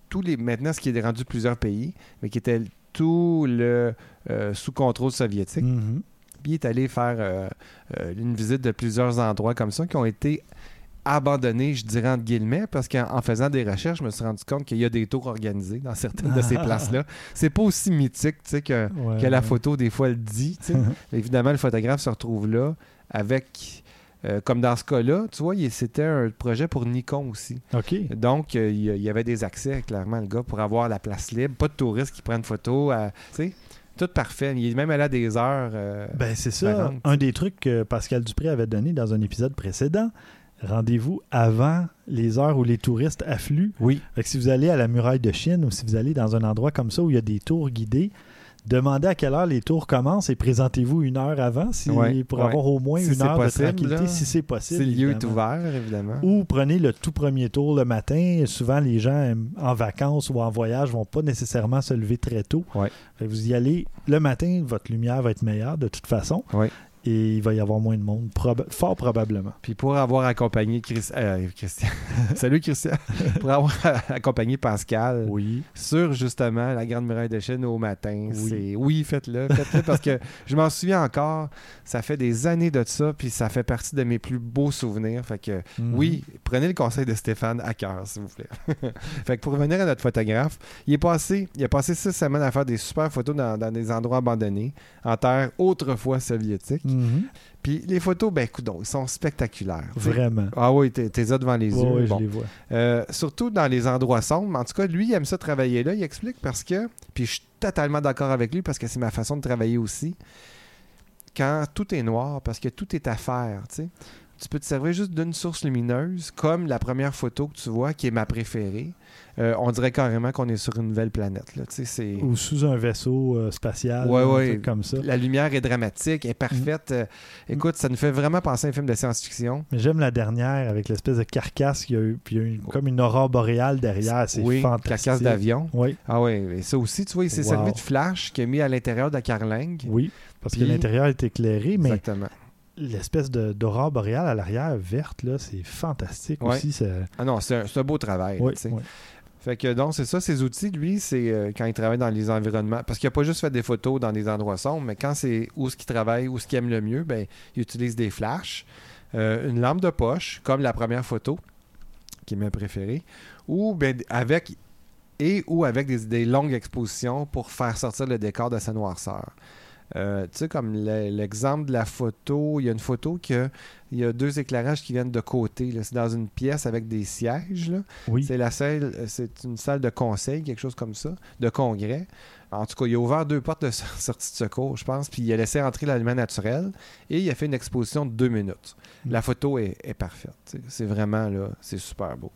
tous les, maintenant, ce qui est rendu plusieurs pays, mais qui était tout le euh, sous contrôle soviétique. Mhm. Puis il est allé faire euh, euh, une visite de plusieurs endroits comme ça qui ont été abandonnés, je dirais entre guillemets, parce qu'en en faisant des recherches, je me suis rendu compte qu'il y a des tours organisés dans certaines de ces places-là. C'est pas aussi mythique que, Ouais, que la photo, des fois, le dit. Évidemment, le photographe se retrouve là avec, euh, comme dans ce cas-là, tu vois, c'était un projet pour Nikon aussi. OK. Donc, euh, il y y avait des accès, clairement, le gars, pour avoir la place libre. Pas de touristes qui prennent photo. à- Tu sais, tout parfait. Il est même allé à des heures. euh, Ben, c'est ça. Un des trucs que Pascal Dupré avait donné dans un épisode précédent. Rendez-vous avant les heures où les touristes affluent. oui. Fait que si vous allez à la muraille de Chine ou si vous allez dans un endroit comme ça où il y a des tours guidés, demandez à quelle heure les tours commencent et présentez-vous une heure avant si, Ouais, pour ouais. avoir au moins Si une heure possible, de tranquillité, là. si c'est possible. Si le lieu est ouvert, évidemment. Ou prenez le tout premier tour le matin. Souvent, les gens aiment- en vacances ou en voyage vont pas nécessairement se lever très tôt. Ouais. Fait que vous y allez le matin, votre lumière va être meilleure de toute façon. Et il va y avoir moins de monde, proba- fort probablement. Puis pour avoir accompagné Chris- euh, Christian, salut Christian, pour avoir accompagné Pascal Oui. sur justement la Grande Muraille de Chine au matin, Oui. c'est oui, faites-le, faites-le parce que je m'en souviens encore, ça fait des années de ça, puis ça fait partie de mes plus beaux souvenirs. Fait que Mhm. oui, prenez le conseil de Stéphane à cœur, s'il vous plaît. fait que pour revenir à notre photographe, il est passé, il a passé six semaines à faire des super photos dans, dans des endroits abandonnés, en terre autrefois soviétique. Mhm. Puis les photos, ben écoute, ils sont spectaculaires. Vraiment. Ah oui, t'es là devant les yeux. ouais, Bon. je les vois. Euh, surtout dans les endroits sombres. En tout cas, lui, il aime ça travailler là. Il explique parce que, puis je suis totalement d'accord avec lui parce que c'est ma façon de travailler aussi. Quand tout est noir, parce que tout est à faire, tu sais, tu peux te servir juste d'une source lumineuse, comme la première photo que tu vois, qui est ma préférée. Euh, on dirait carrément qu'on est sur une nouvelle planète. Là. Ou sous un vaisseau euh, spatial, Ouais, un ouais. truc comme ça. La lumière est dramatique, est parfaite. Euh, écoute, ça nous fait vraiment penser à un film de science-fiction. Mais j'aime la dernière avec l'espèce de carcasse qu'il y a eu, puis il y a eu comme une aurore boréale derrière. C'est oui, fantastique. carcasse d'avion. Oui, Ah oui, ça aussi, tu vois, il s'est Wow. servi de flash qu'il a mis à l'intérieur de la carlingue. oui, parce Puis- que l'intérieur est éclairé, mais Exactement. L'espèce de- d'aurore boréale à l'arrière verte, là, c'est fantastique Ouais. aussi. ça- Ah non, c'est un, beau travail. là. Fait que donc, c'est ça, ses outils, lui, c'est euh, quand il travaille dans les environnements. Parce qu'il n'a pas juste fait des photos dans des endroits sombres, mais quand c'est où ce qu'il travaille, où ce qu'il aime le mieux, ben, il utilise des flashs, euh, une lampe de poche, comme la première photo, qui est ma préférée, ou ben, avec et ou avec des, des longues expositions pour faire sortir le décor de sa noirceur. Euh, tu sais, comme le- l'exemple de la photo, il y a une photo que il y a deux éclairages qui viennent de côté. C'est dans une pièce avec des sièges. Oui, C'est la salle, euh, c'est une salle de conseil, quelque chose comme ça, de congrès. En tout cas, il a ouvert deux portes de sortie de secours, je pense, puis il a laissé entrer la lumière naturelle et il a fait une exposition de deux minutes. Mm. La photo est, est parfaite. C'est vraiment là, c'est super beau.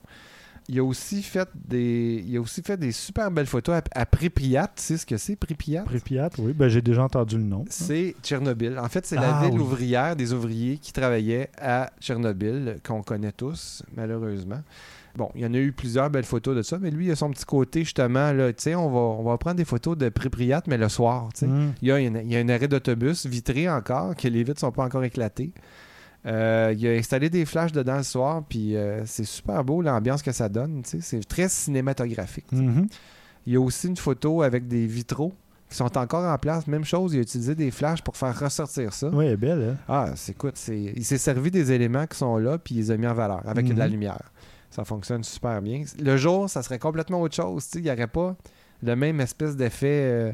Il a aussi fait des, il a aussi fait des super belles photos à, à Pripyat. Tu sais ce que c'est Pripyat? Pripyat, oui, ben, j'ai déjà entendu le nom. c'est Tchernobyl. En fait, c'est la Ah, ville oui. ouvrière des ouvriers qui travaillaient à Tchernobyl, qu'on connaît tous, malheureusement. Bon, il y en a eu plusieurs belles photos de ça, mais lui, il a son petit côté, justement, là, tu sais, on va, on va prendre des photos de Pripyat, mais le soir, tu sais. Mm. Il y, a il y a un arrêt d'autobus vitré encore, que les vitres sont pas encore éclatées. Euh, il a installé des flashs dedans le soir, puis euh, c'est super beau l'ambiance que ça donne. C'est très cinématographique. Mhm. Il y a aussi une photo avec des vitraux qui sont encore en place. Même chose, il a utilisé des flashs pour faire ressortir ça. Oui, elle est belle, hein? Ah, c'est écoute, il s'est servi des éléments qui sont là, puis il les a mis en valeur avec de la Mhm. lumière. Ça fonctionne super bien. Le jour, ça serait complètement autre chose. Il n'y aurait pas le même espèce d'effet euh,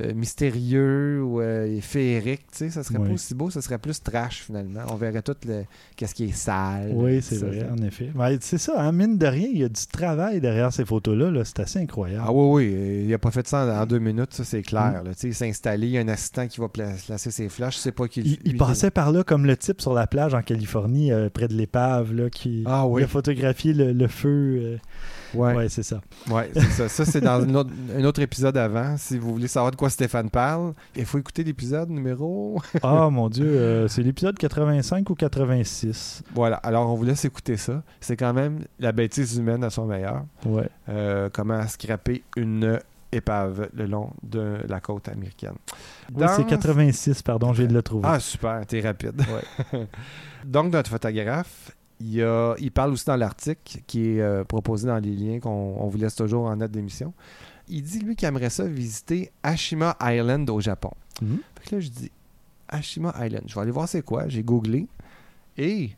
euh, mystérieux ou euh, féerique. tu sais. Ça serait Oui. pas aussi beau, ça serait plus trash finalement. On verrait tout le, qu'est-ce qui est sale. Oui, c'est vrai, ça. en effet. Ouais, c'est ça, hein, mine de rien, il y a du travail derrière ces photos-là. -là, c'est assez incroyable. Ah oui, oui, il a pas fait ça en, en deux minutes, ça c'est Mm. clair. là. Il s'est installé, il y a un assistant qui va pla- placer ses flashs, je sais pas qui Il, il passait par là comme le type sur la plage en Californie, euh, près de l'épave, là, qui Ah oui. il a photographié le, le feu. Ouais, Ouais, c'est ça. ouais, c'est ça. Ça, c'est dans un autre, un autre épisode avant. Si vous voulez savoir de quoi Stéphane parle, il faut écouter l'épisode numéro. Ah mon Dieu, euh, c'est l'épisode 85 ou 86. voilà, alors on vous laisse écouter ça. C'est quand même la bêtise humaine à son meilleur. Ouais. Euh, comment scraper une épave le long de la côte américaine. Oui, Dans- c'est 86, pardon, je viens de le trouver. Ah, super, t'es rapide. Donc, notre photographe, il, y a- il parle aussi dans l'article qui est euh, proposé dans les liens qu'on on vous laisse toujours en note d'émission. Il dit, lui, qu'il aimerait ça visiter Ashima Island au Japon. Mhm. Fait que là, je dis, Ashima Island, je vais aller voir c'est quoi. J'ai googlé. Et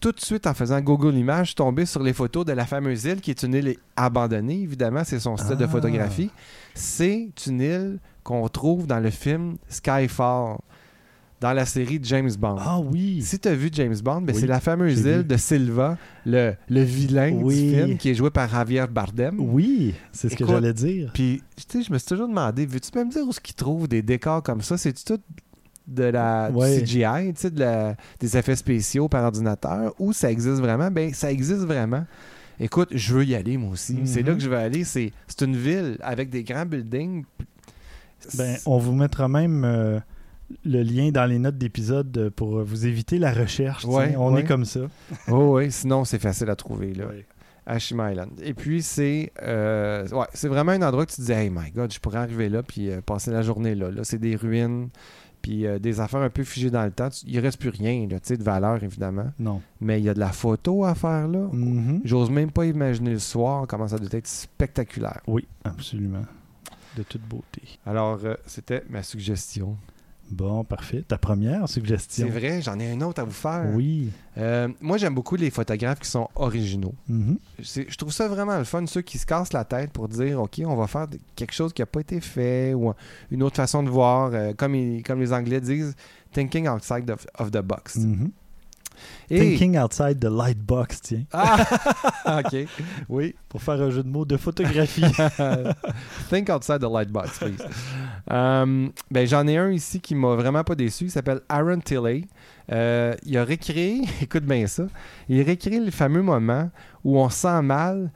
tout de suite, en faisant Google Images, tombé sur les photos de la fameuse île qui est une île abandonnée. Évidemment, c'est son style de Ah. photographie. C'est une île qu'on trouve dans le film Skyfall, dans la série James Bond. Ah oui. Si tu as vu James Bond, ben Oui, c'est la fameuse île vu. de Silva, le, le vilain Oui. du film, qui est joué par Javier Bardem. Oui, c'est ce que j'allais dire. Puis, tu sais, je me suis toujours demandé, veux-tu même dire où est-ce qu'ils trouvent des décors comme ça? C'est-tu tout de la du. CGI, tu sais, de la- des effets spéciaux par ordinateur, ou ça existe vraiment? Ben, ça existe vraiment. Écoute, je veux y aller, moi aussi. C'est Mhm. là que je veux aller. C'est c'est une ville avec des grands buildings. Ben, on vous mettra même euh, le lien dans les notes d'épisode euh, pour vous éviter la recherche. Ouais, on ouais. est comme ça. Oh oui, sinon c'est facile à trouver là. Ashima Island. Et puis c'est euh, ouais, c'est vraiment un endroit que tu te dis hey my god, je pourrais arriver là puis euh, passer la journée là. Là, c'est des ruines puis euh, des affaires un peu figées dans le temps. Tu- Il reste plus rien là, tu sais de valeur évidemment, Non. mais il y a de la photo à faire là. Mhm. J'ose même pas imaginer le soir comment ça doit être spectaculaire. Oui, absolument. De toute beauté. Alors c'était ma suggestion. Bon, parfait. Ta première C'est suggestion. vrai, j'en ai une autre à vous faire. Oui. Euh, moi, j'aime beaucoup les photographes qui sont originaux. Mhm. C'est- Je trouve ça vraiment le fun, ceux qui se cassent la tête pour dire, OK, on va faire quelque chose qui n'a pas été fait ou une autre façon de voir, euh, comme, ils- comme les Anglais disent, thinking outside of, of the box. Mhm. Et- Thinking outside the light box, tiens. Ah, OK. Oui. Pour faire un jeu de mots de photographie. Think outside the light box, please. Euh, ben, J'en ai un ici qui m'a vraiment pas déçu. Il s'appelle Aaron Tilley. Euh, il a récréé, écoute bien ça, il a récréé le fameux moment où on sent mal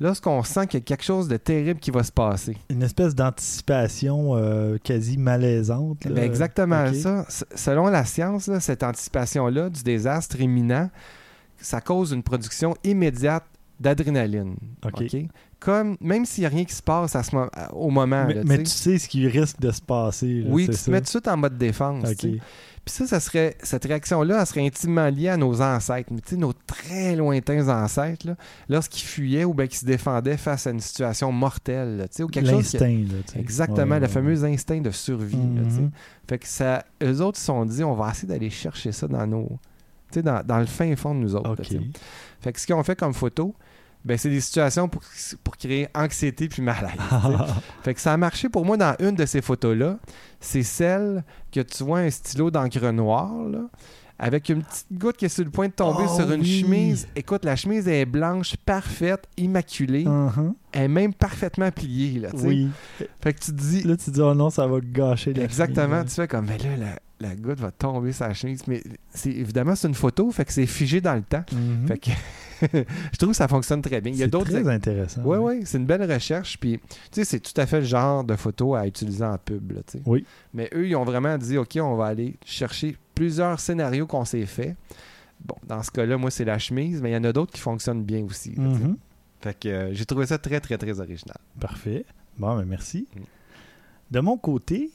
lorsqu'on sent qu'il y a quelque chose de terrible qui va se passer. Une espèce d'anticipation euh, quasi malaisante. là. Ben, exactement ça. S- Selon la science, là, cette anticipation-là du désastre imminent, ça cause une production immédiate d'adrénaline. OK. OK? Comme, même s'il n'y a rien qui se passe à ce mo- à- au moment. Mais, là, mais tu sais. ce qui risque de se passer. Oui, tu te mets tout de suite en mode défense. Puis ça, ça serait, cette réaction-là, elle serait intimement liée à nos ancêtres, mais tu sais, nos très lointains ancêtres, lorsqu'ils fuyaient ou bien qu'ils se défendaient face à une situation mortelle, là, ou quelque chose L'instinct. sais. Exactement, Ouais, le ouais, fameux instinct de survie. Mhm. Fait que ça, eux autres, ils se sont dit, on va essayer d'aller chercher ça dans nos, tu sais, dans, dans le fin fond de nous autres. là. Fait que ce qu'ils ont fait comme photo, ben, c'est des situations pour, pour créer anxiété puis malaise. Fait que ça a marché pour moi dans une de ces photos-là. C'est celle que tu vois un stylo d'encre noire, là, avec une petite goutte qui est sur le point de tomber Oh sur une oui. chemise. Écoute, la chemise est blanche, parfaite, immaculée. Mhm. Elle est même parfaitement pliée, là. Oui. Fait que tu te dis... Là, tu dis, oh non, ça va gâcher la Exactement, chemise. tu fais comme, mais là, la, la goutte va tomber sur la chemise. Mais c'est, évidemment, c'est une photo, fait que c'est figé dans le temps. Mhm. Fait que je trouve que ça fonctionne très bien. Il y a C'est d'autres très intéressant. Oui, oui, c'est une belle recherche. Puis, tu sais, c'est tout à fait le genre de photo à utiliser en pub. Là. Oui. Mais eux, ils ont vraiment dit OK, on va aller chercher plusieurs scénarios qu'on s'est fait. Bon, dans ce cas-là, moi, c'est la chemise, mais il y en a d'autres qui fonctionnent bien aussi. là. Mhm. Fait que euh, j'ai trouvé ça très, très, très original. Parfait. Bon, ben merci. Mm. De mon côté,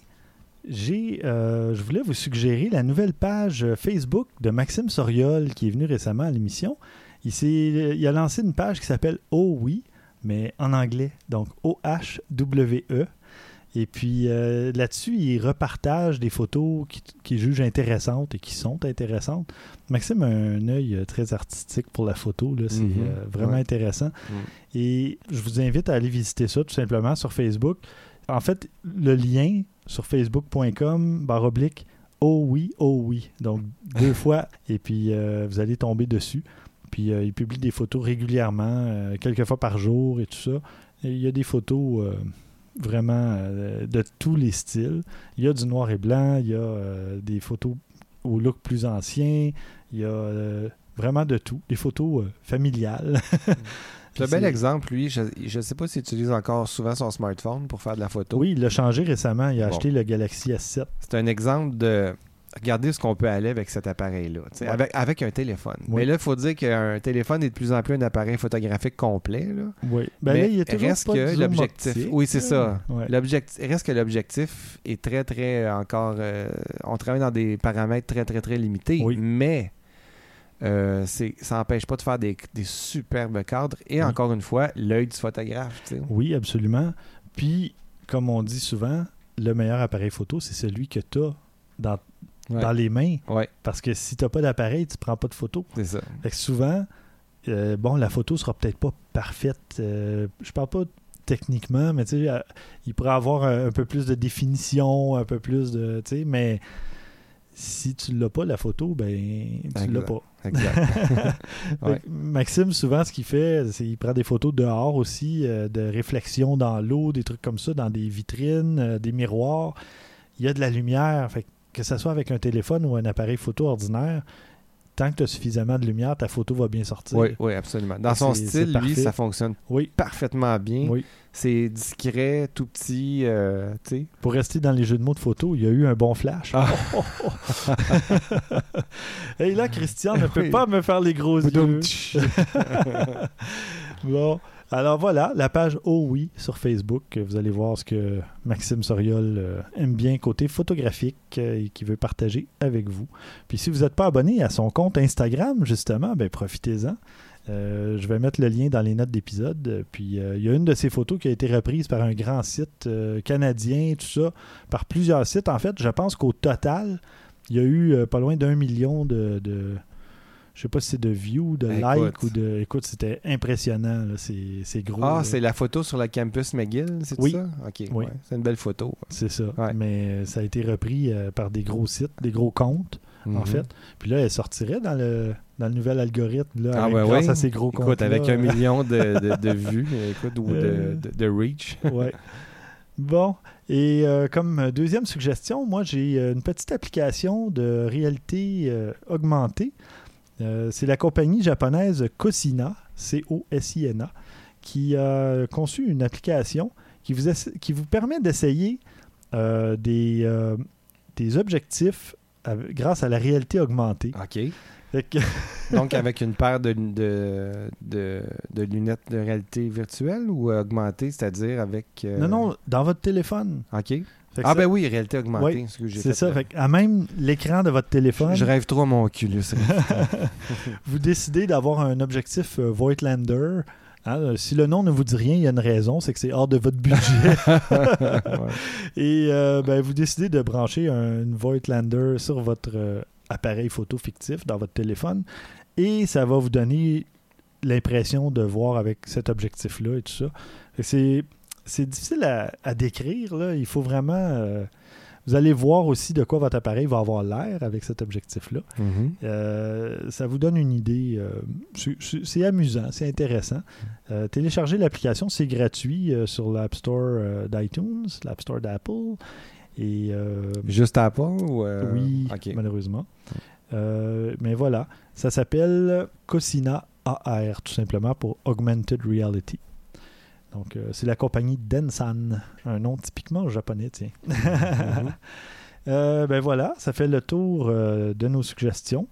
j'ai, euh, je voulais vous suggérer la nouvelle page euh, Facebook de Maxime Soriol qui est venu récemment à l'émission. Il, il a lancé une page qui s'appelle Oh oui, mais en anglais, donc O-H-W-E. Et puis euh, là-dessus, il repartage des photos qu'il qu'il juge intéressantes et qui sont intéressantes. Maxime a un œil euh, très artistique pour la photo, là. c'est Mhm. euh, vraiment Ouais. intéressant. Mm. Et je vous invite à aller visiter ça tout simplement sur Facebook. En fait, le lien sur facebook.com barre oblique oh oui, oh oui. Donc deux fois et puis euh, vous allez tomber dessus. Puis euh, il publie des photos régulièrement, euh, quelques fois par jour et tout ça. Et il y a des photos euh, vraiment de tous les styles. Il y a du noir et blanc, il y a des photos au look plus ancien, il y a vraiment de tout. Des photos familiales. C'est un bel exemple, lui. Je ne sais pas s'il utilise encore souvent son smartphone pour faire de la photo. Oui, il l'a changé récemment. Il a Bon. acheté le Galaxy S7. C'est un exemple de regarder ce qu'on peut aller avec cet appareil-là, Ouais. avec, avec un téléphone. Mais là, il faut dire qu'un téléphone est de plus en plus un appareil photographique complet. Là. Oui. Ben Mais là, il est toujours reste pas que l'objectif. Oui, c'est ça. Ouais. L'objectif, reste que l'objectif est très, très encore. euh, on travaille dans des paramètres très, très, très limités. Oui. Mais euh, ça n'empêche pas de faire des, des superbes cadres. Et Oui. encore une fois, l'œil du photographe. Oui, absolument. Puis, comme on dit souvent, le meilleur appareil photo, c'est celui que tu as dans, Ouais. dans les mains. Ouais, Parce que si tu n'as pas d'appareil, tu prends pas de photo. c'est ça. Fait que souvent, euh, bon, la photo sera peut-être pas parfaite. euh, je parle pas techniquement, mais tu sais, euh, il pourrait avoir un, un peu plus de définition, un peu plus de. Tu sais, mais si tu l'as pas, la photo, ben, tu l'as pas. Exact. Fait Ouais. que Maxime, souvent, ce qu'il fait, c'est qu'il prend des photos dehors aussi, euh, de réflexion dans l'eau, des trucs comme ça, dans des vitrines, euh, des miroirs. Il y a de la lumière. Fait que, ce soit avec un téléphone ou un appareil photo ordinaire, tant que tu as suffisamment de lumière, ta photo va bien sortir. oui, oui, absolument. Dans son style, lui, ça fonctionne Oui, parfaitement bien. oui. C'est discret, tout petit, euh, tu sais. Pour rester dans les jeux de mots de photo, il y a eu un bon flash. Ah. Et là, Christian ne peut pas me faire les gros yeux. Bon, alors voilà, la page Oh oui sur Facebook. Vous allez voir ce que Maxime Soriol euh, aime bien côté photographique euh, et qui veut partager avec vous. Puis si vous n'êtes pas abonné à son compte Instagram, justement, ben profitez-en. Euh, je vais mettre le lien dans les notes d'épisode. Puis il y a une de ces photos qui a été reprise par un grand site canadien, tout ça, par plusieurs sites. En fait, je pense qu'au total, il y a eu pas loin d'un million de, de- je sais pas si c'est de views, de likes écoute. ou de. Écoute, c'était impressionnant. là. C'est gros. Ah, c'est la photo sur le campus McGill, c'est Oui. ça? OK, Oui. ouais, c'est une belle photo. C'est ça. Ouais. Mais euh, ça a été repris euh, par des gros sites, des gros comptes, en Mhm. fait. Puis là, elle sortirait dans le, dans le nouvel algorithme, là, Ah avec- ouais, grâce à ces gros comptes. Écoute, avec un million de, de- de vues, écoute, ou Euh. de, de- de reach. ouais. Bon, et euh, comme deuxième suggestion, moi j'ai euh, une petite application de réalité euh, augmentée. Euh, c'est la compagnie japonaise Cosina, C-O-S-I-N-A, qui a conçu une application qui vous, essa- qui vous permet d'essayer euh, des, euh, des objectifs grâce à la réalité augmentée. OK. Que- Donc, avec une paire de, de, de, de lunettes de réalité virtuelle ou augmentée, c'est-à-dire avec. euh, Non, non, dans votre téléphone. OK. Fait que Ah, ça- ben oui, réalité augmentée. Oui, ce que j'ai c'est ça. Fait à même l'écran de votre téléphone, Je rêve trop à mon Oculus. vous décidez d'avoir un objectif euh, Voigtlander. Hein, euh, si le nom ne vous dit rien, il y a une raison, c'est que c'est hors de votre budget. Ouais. Et euh, ben, vous décidez de brancher un, une Voigtlander sur votre euh, appareil photo fictif dans votre téléphone. Et ça va vous donner l'impression de voir avec cet objectif-là et tout ça. C'est, c'est difficile à, à décrire. Là. Il faut vraiment... euh, vous allez voir aussi de quoi votre appareil va avoir l'air avec cet objectif-là. Mhm. Euh, ça vous donne une idée. euh, c'est- amusant, c'est intéressant. Euh, téléchargez l'application, c'est gratuit sur l'App Store d'iTunes, l'App Store d'Apple. Et Juste Apple ou. oui, malheureusement. Mais voilà, ça s'appelle Cosina AR, tout simplement pour Augmented Reality. Donc, euh, c'est la compagnie Densan, un nom typiquement japonais, tiens. Euh, ben voilà, ça fait le tour euh, de nos suggestions.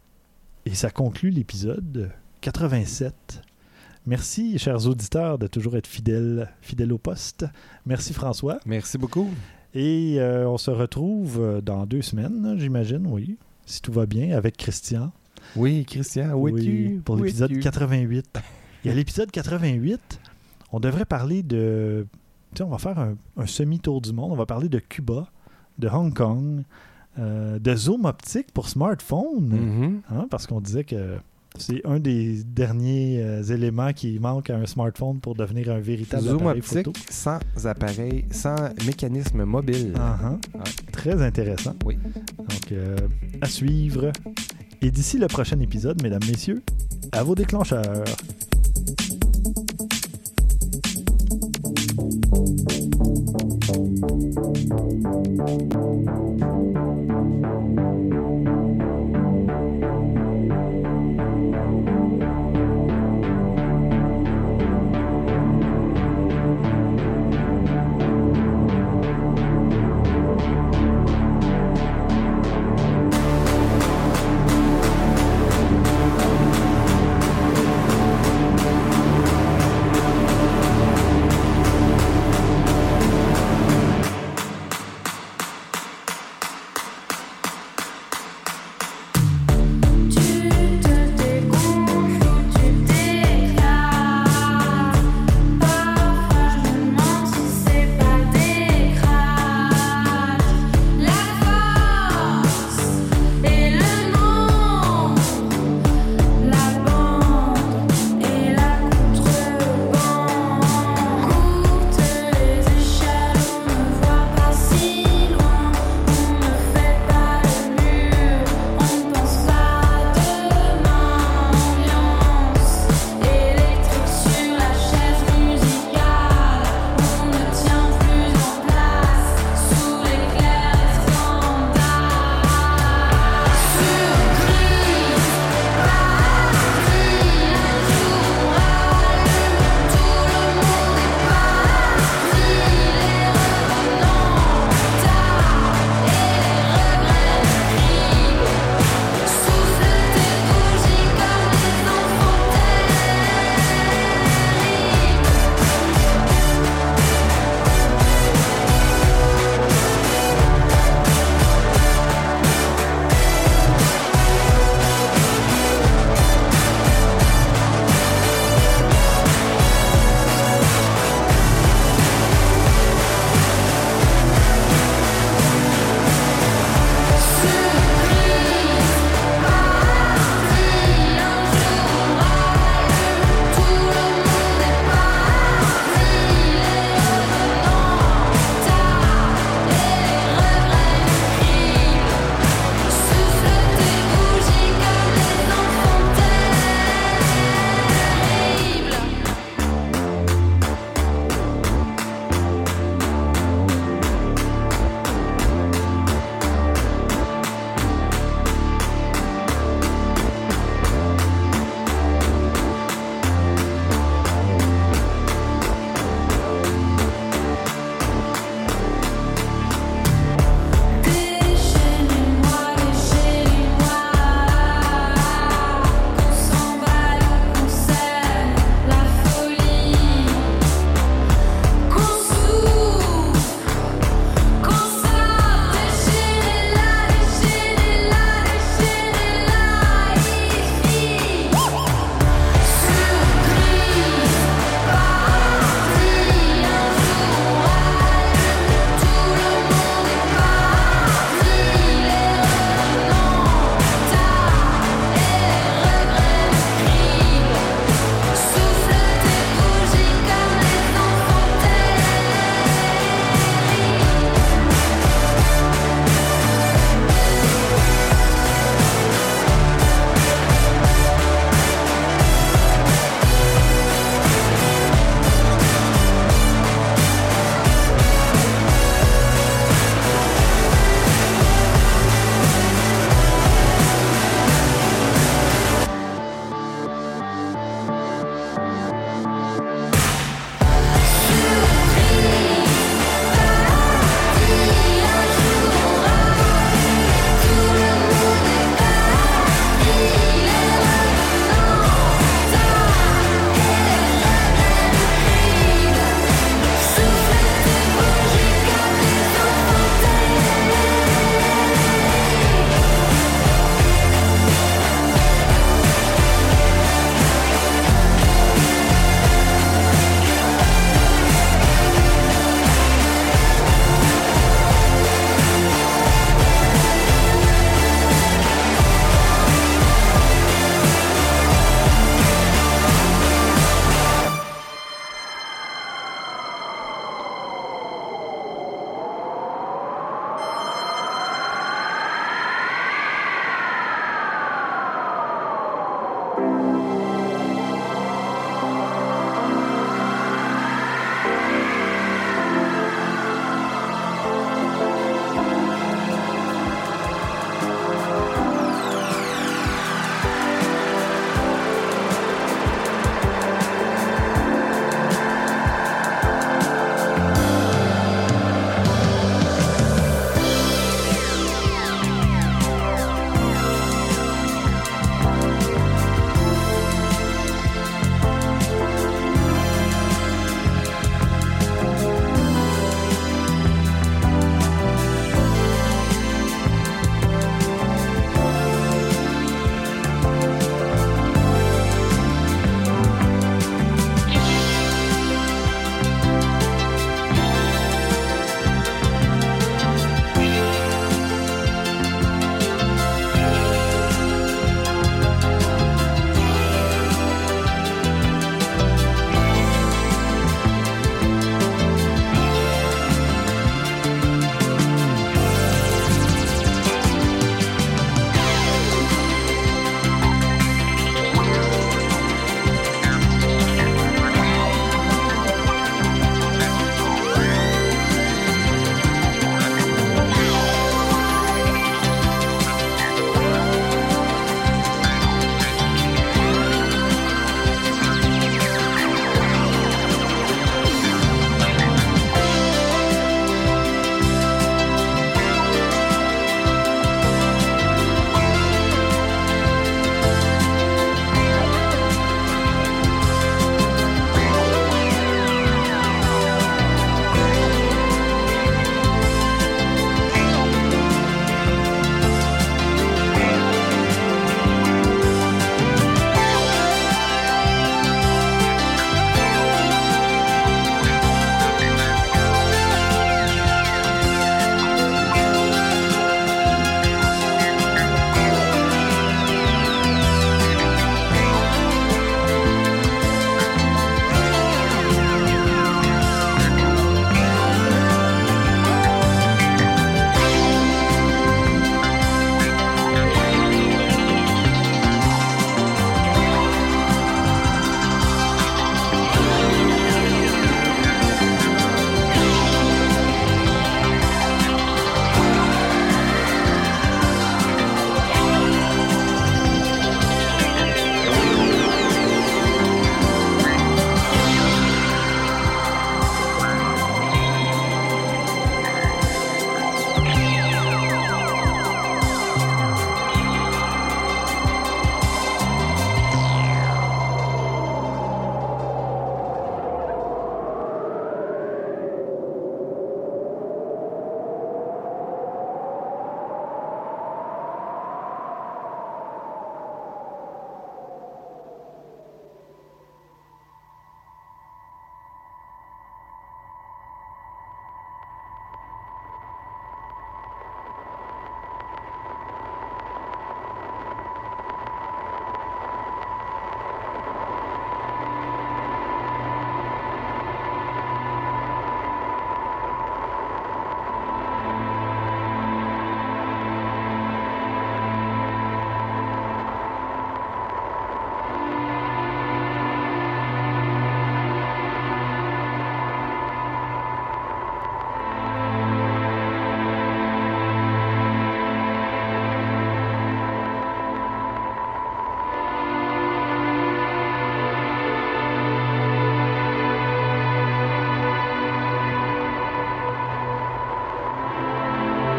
Et ça conclut l'épisode 87. Merci, chers auditeurs, de toujours être fidèles, fidèles au poste. Merci, François. Merci beaucoup. Et on se retrouve dans deux semaines, j'imagine, oui, si tout va bien, avec Christian. Oui, Christian, où Oui, es-tu? Pour l'épisode es-tu? 88. Et à l'épisode 88, on devrait parler de. Tu sais, on va faire un, un semi-tour du monde. On va parler de Cuba, de Hong Kong, euh, de zoom optique pour smartphone. Mhm. Hein, parce qu'on disait que c'est un des derniers euh, éléments qui manque à un smartphone pour devenir un véritable Zoom appareil optique photo. sans appareil, sans mécanisme mobile. Ah. Très intéressant. Oui. Donc, euh, à suivre. Et d'ici le prochain épisode, mesdames, messieurs, à vos déclencheurs.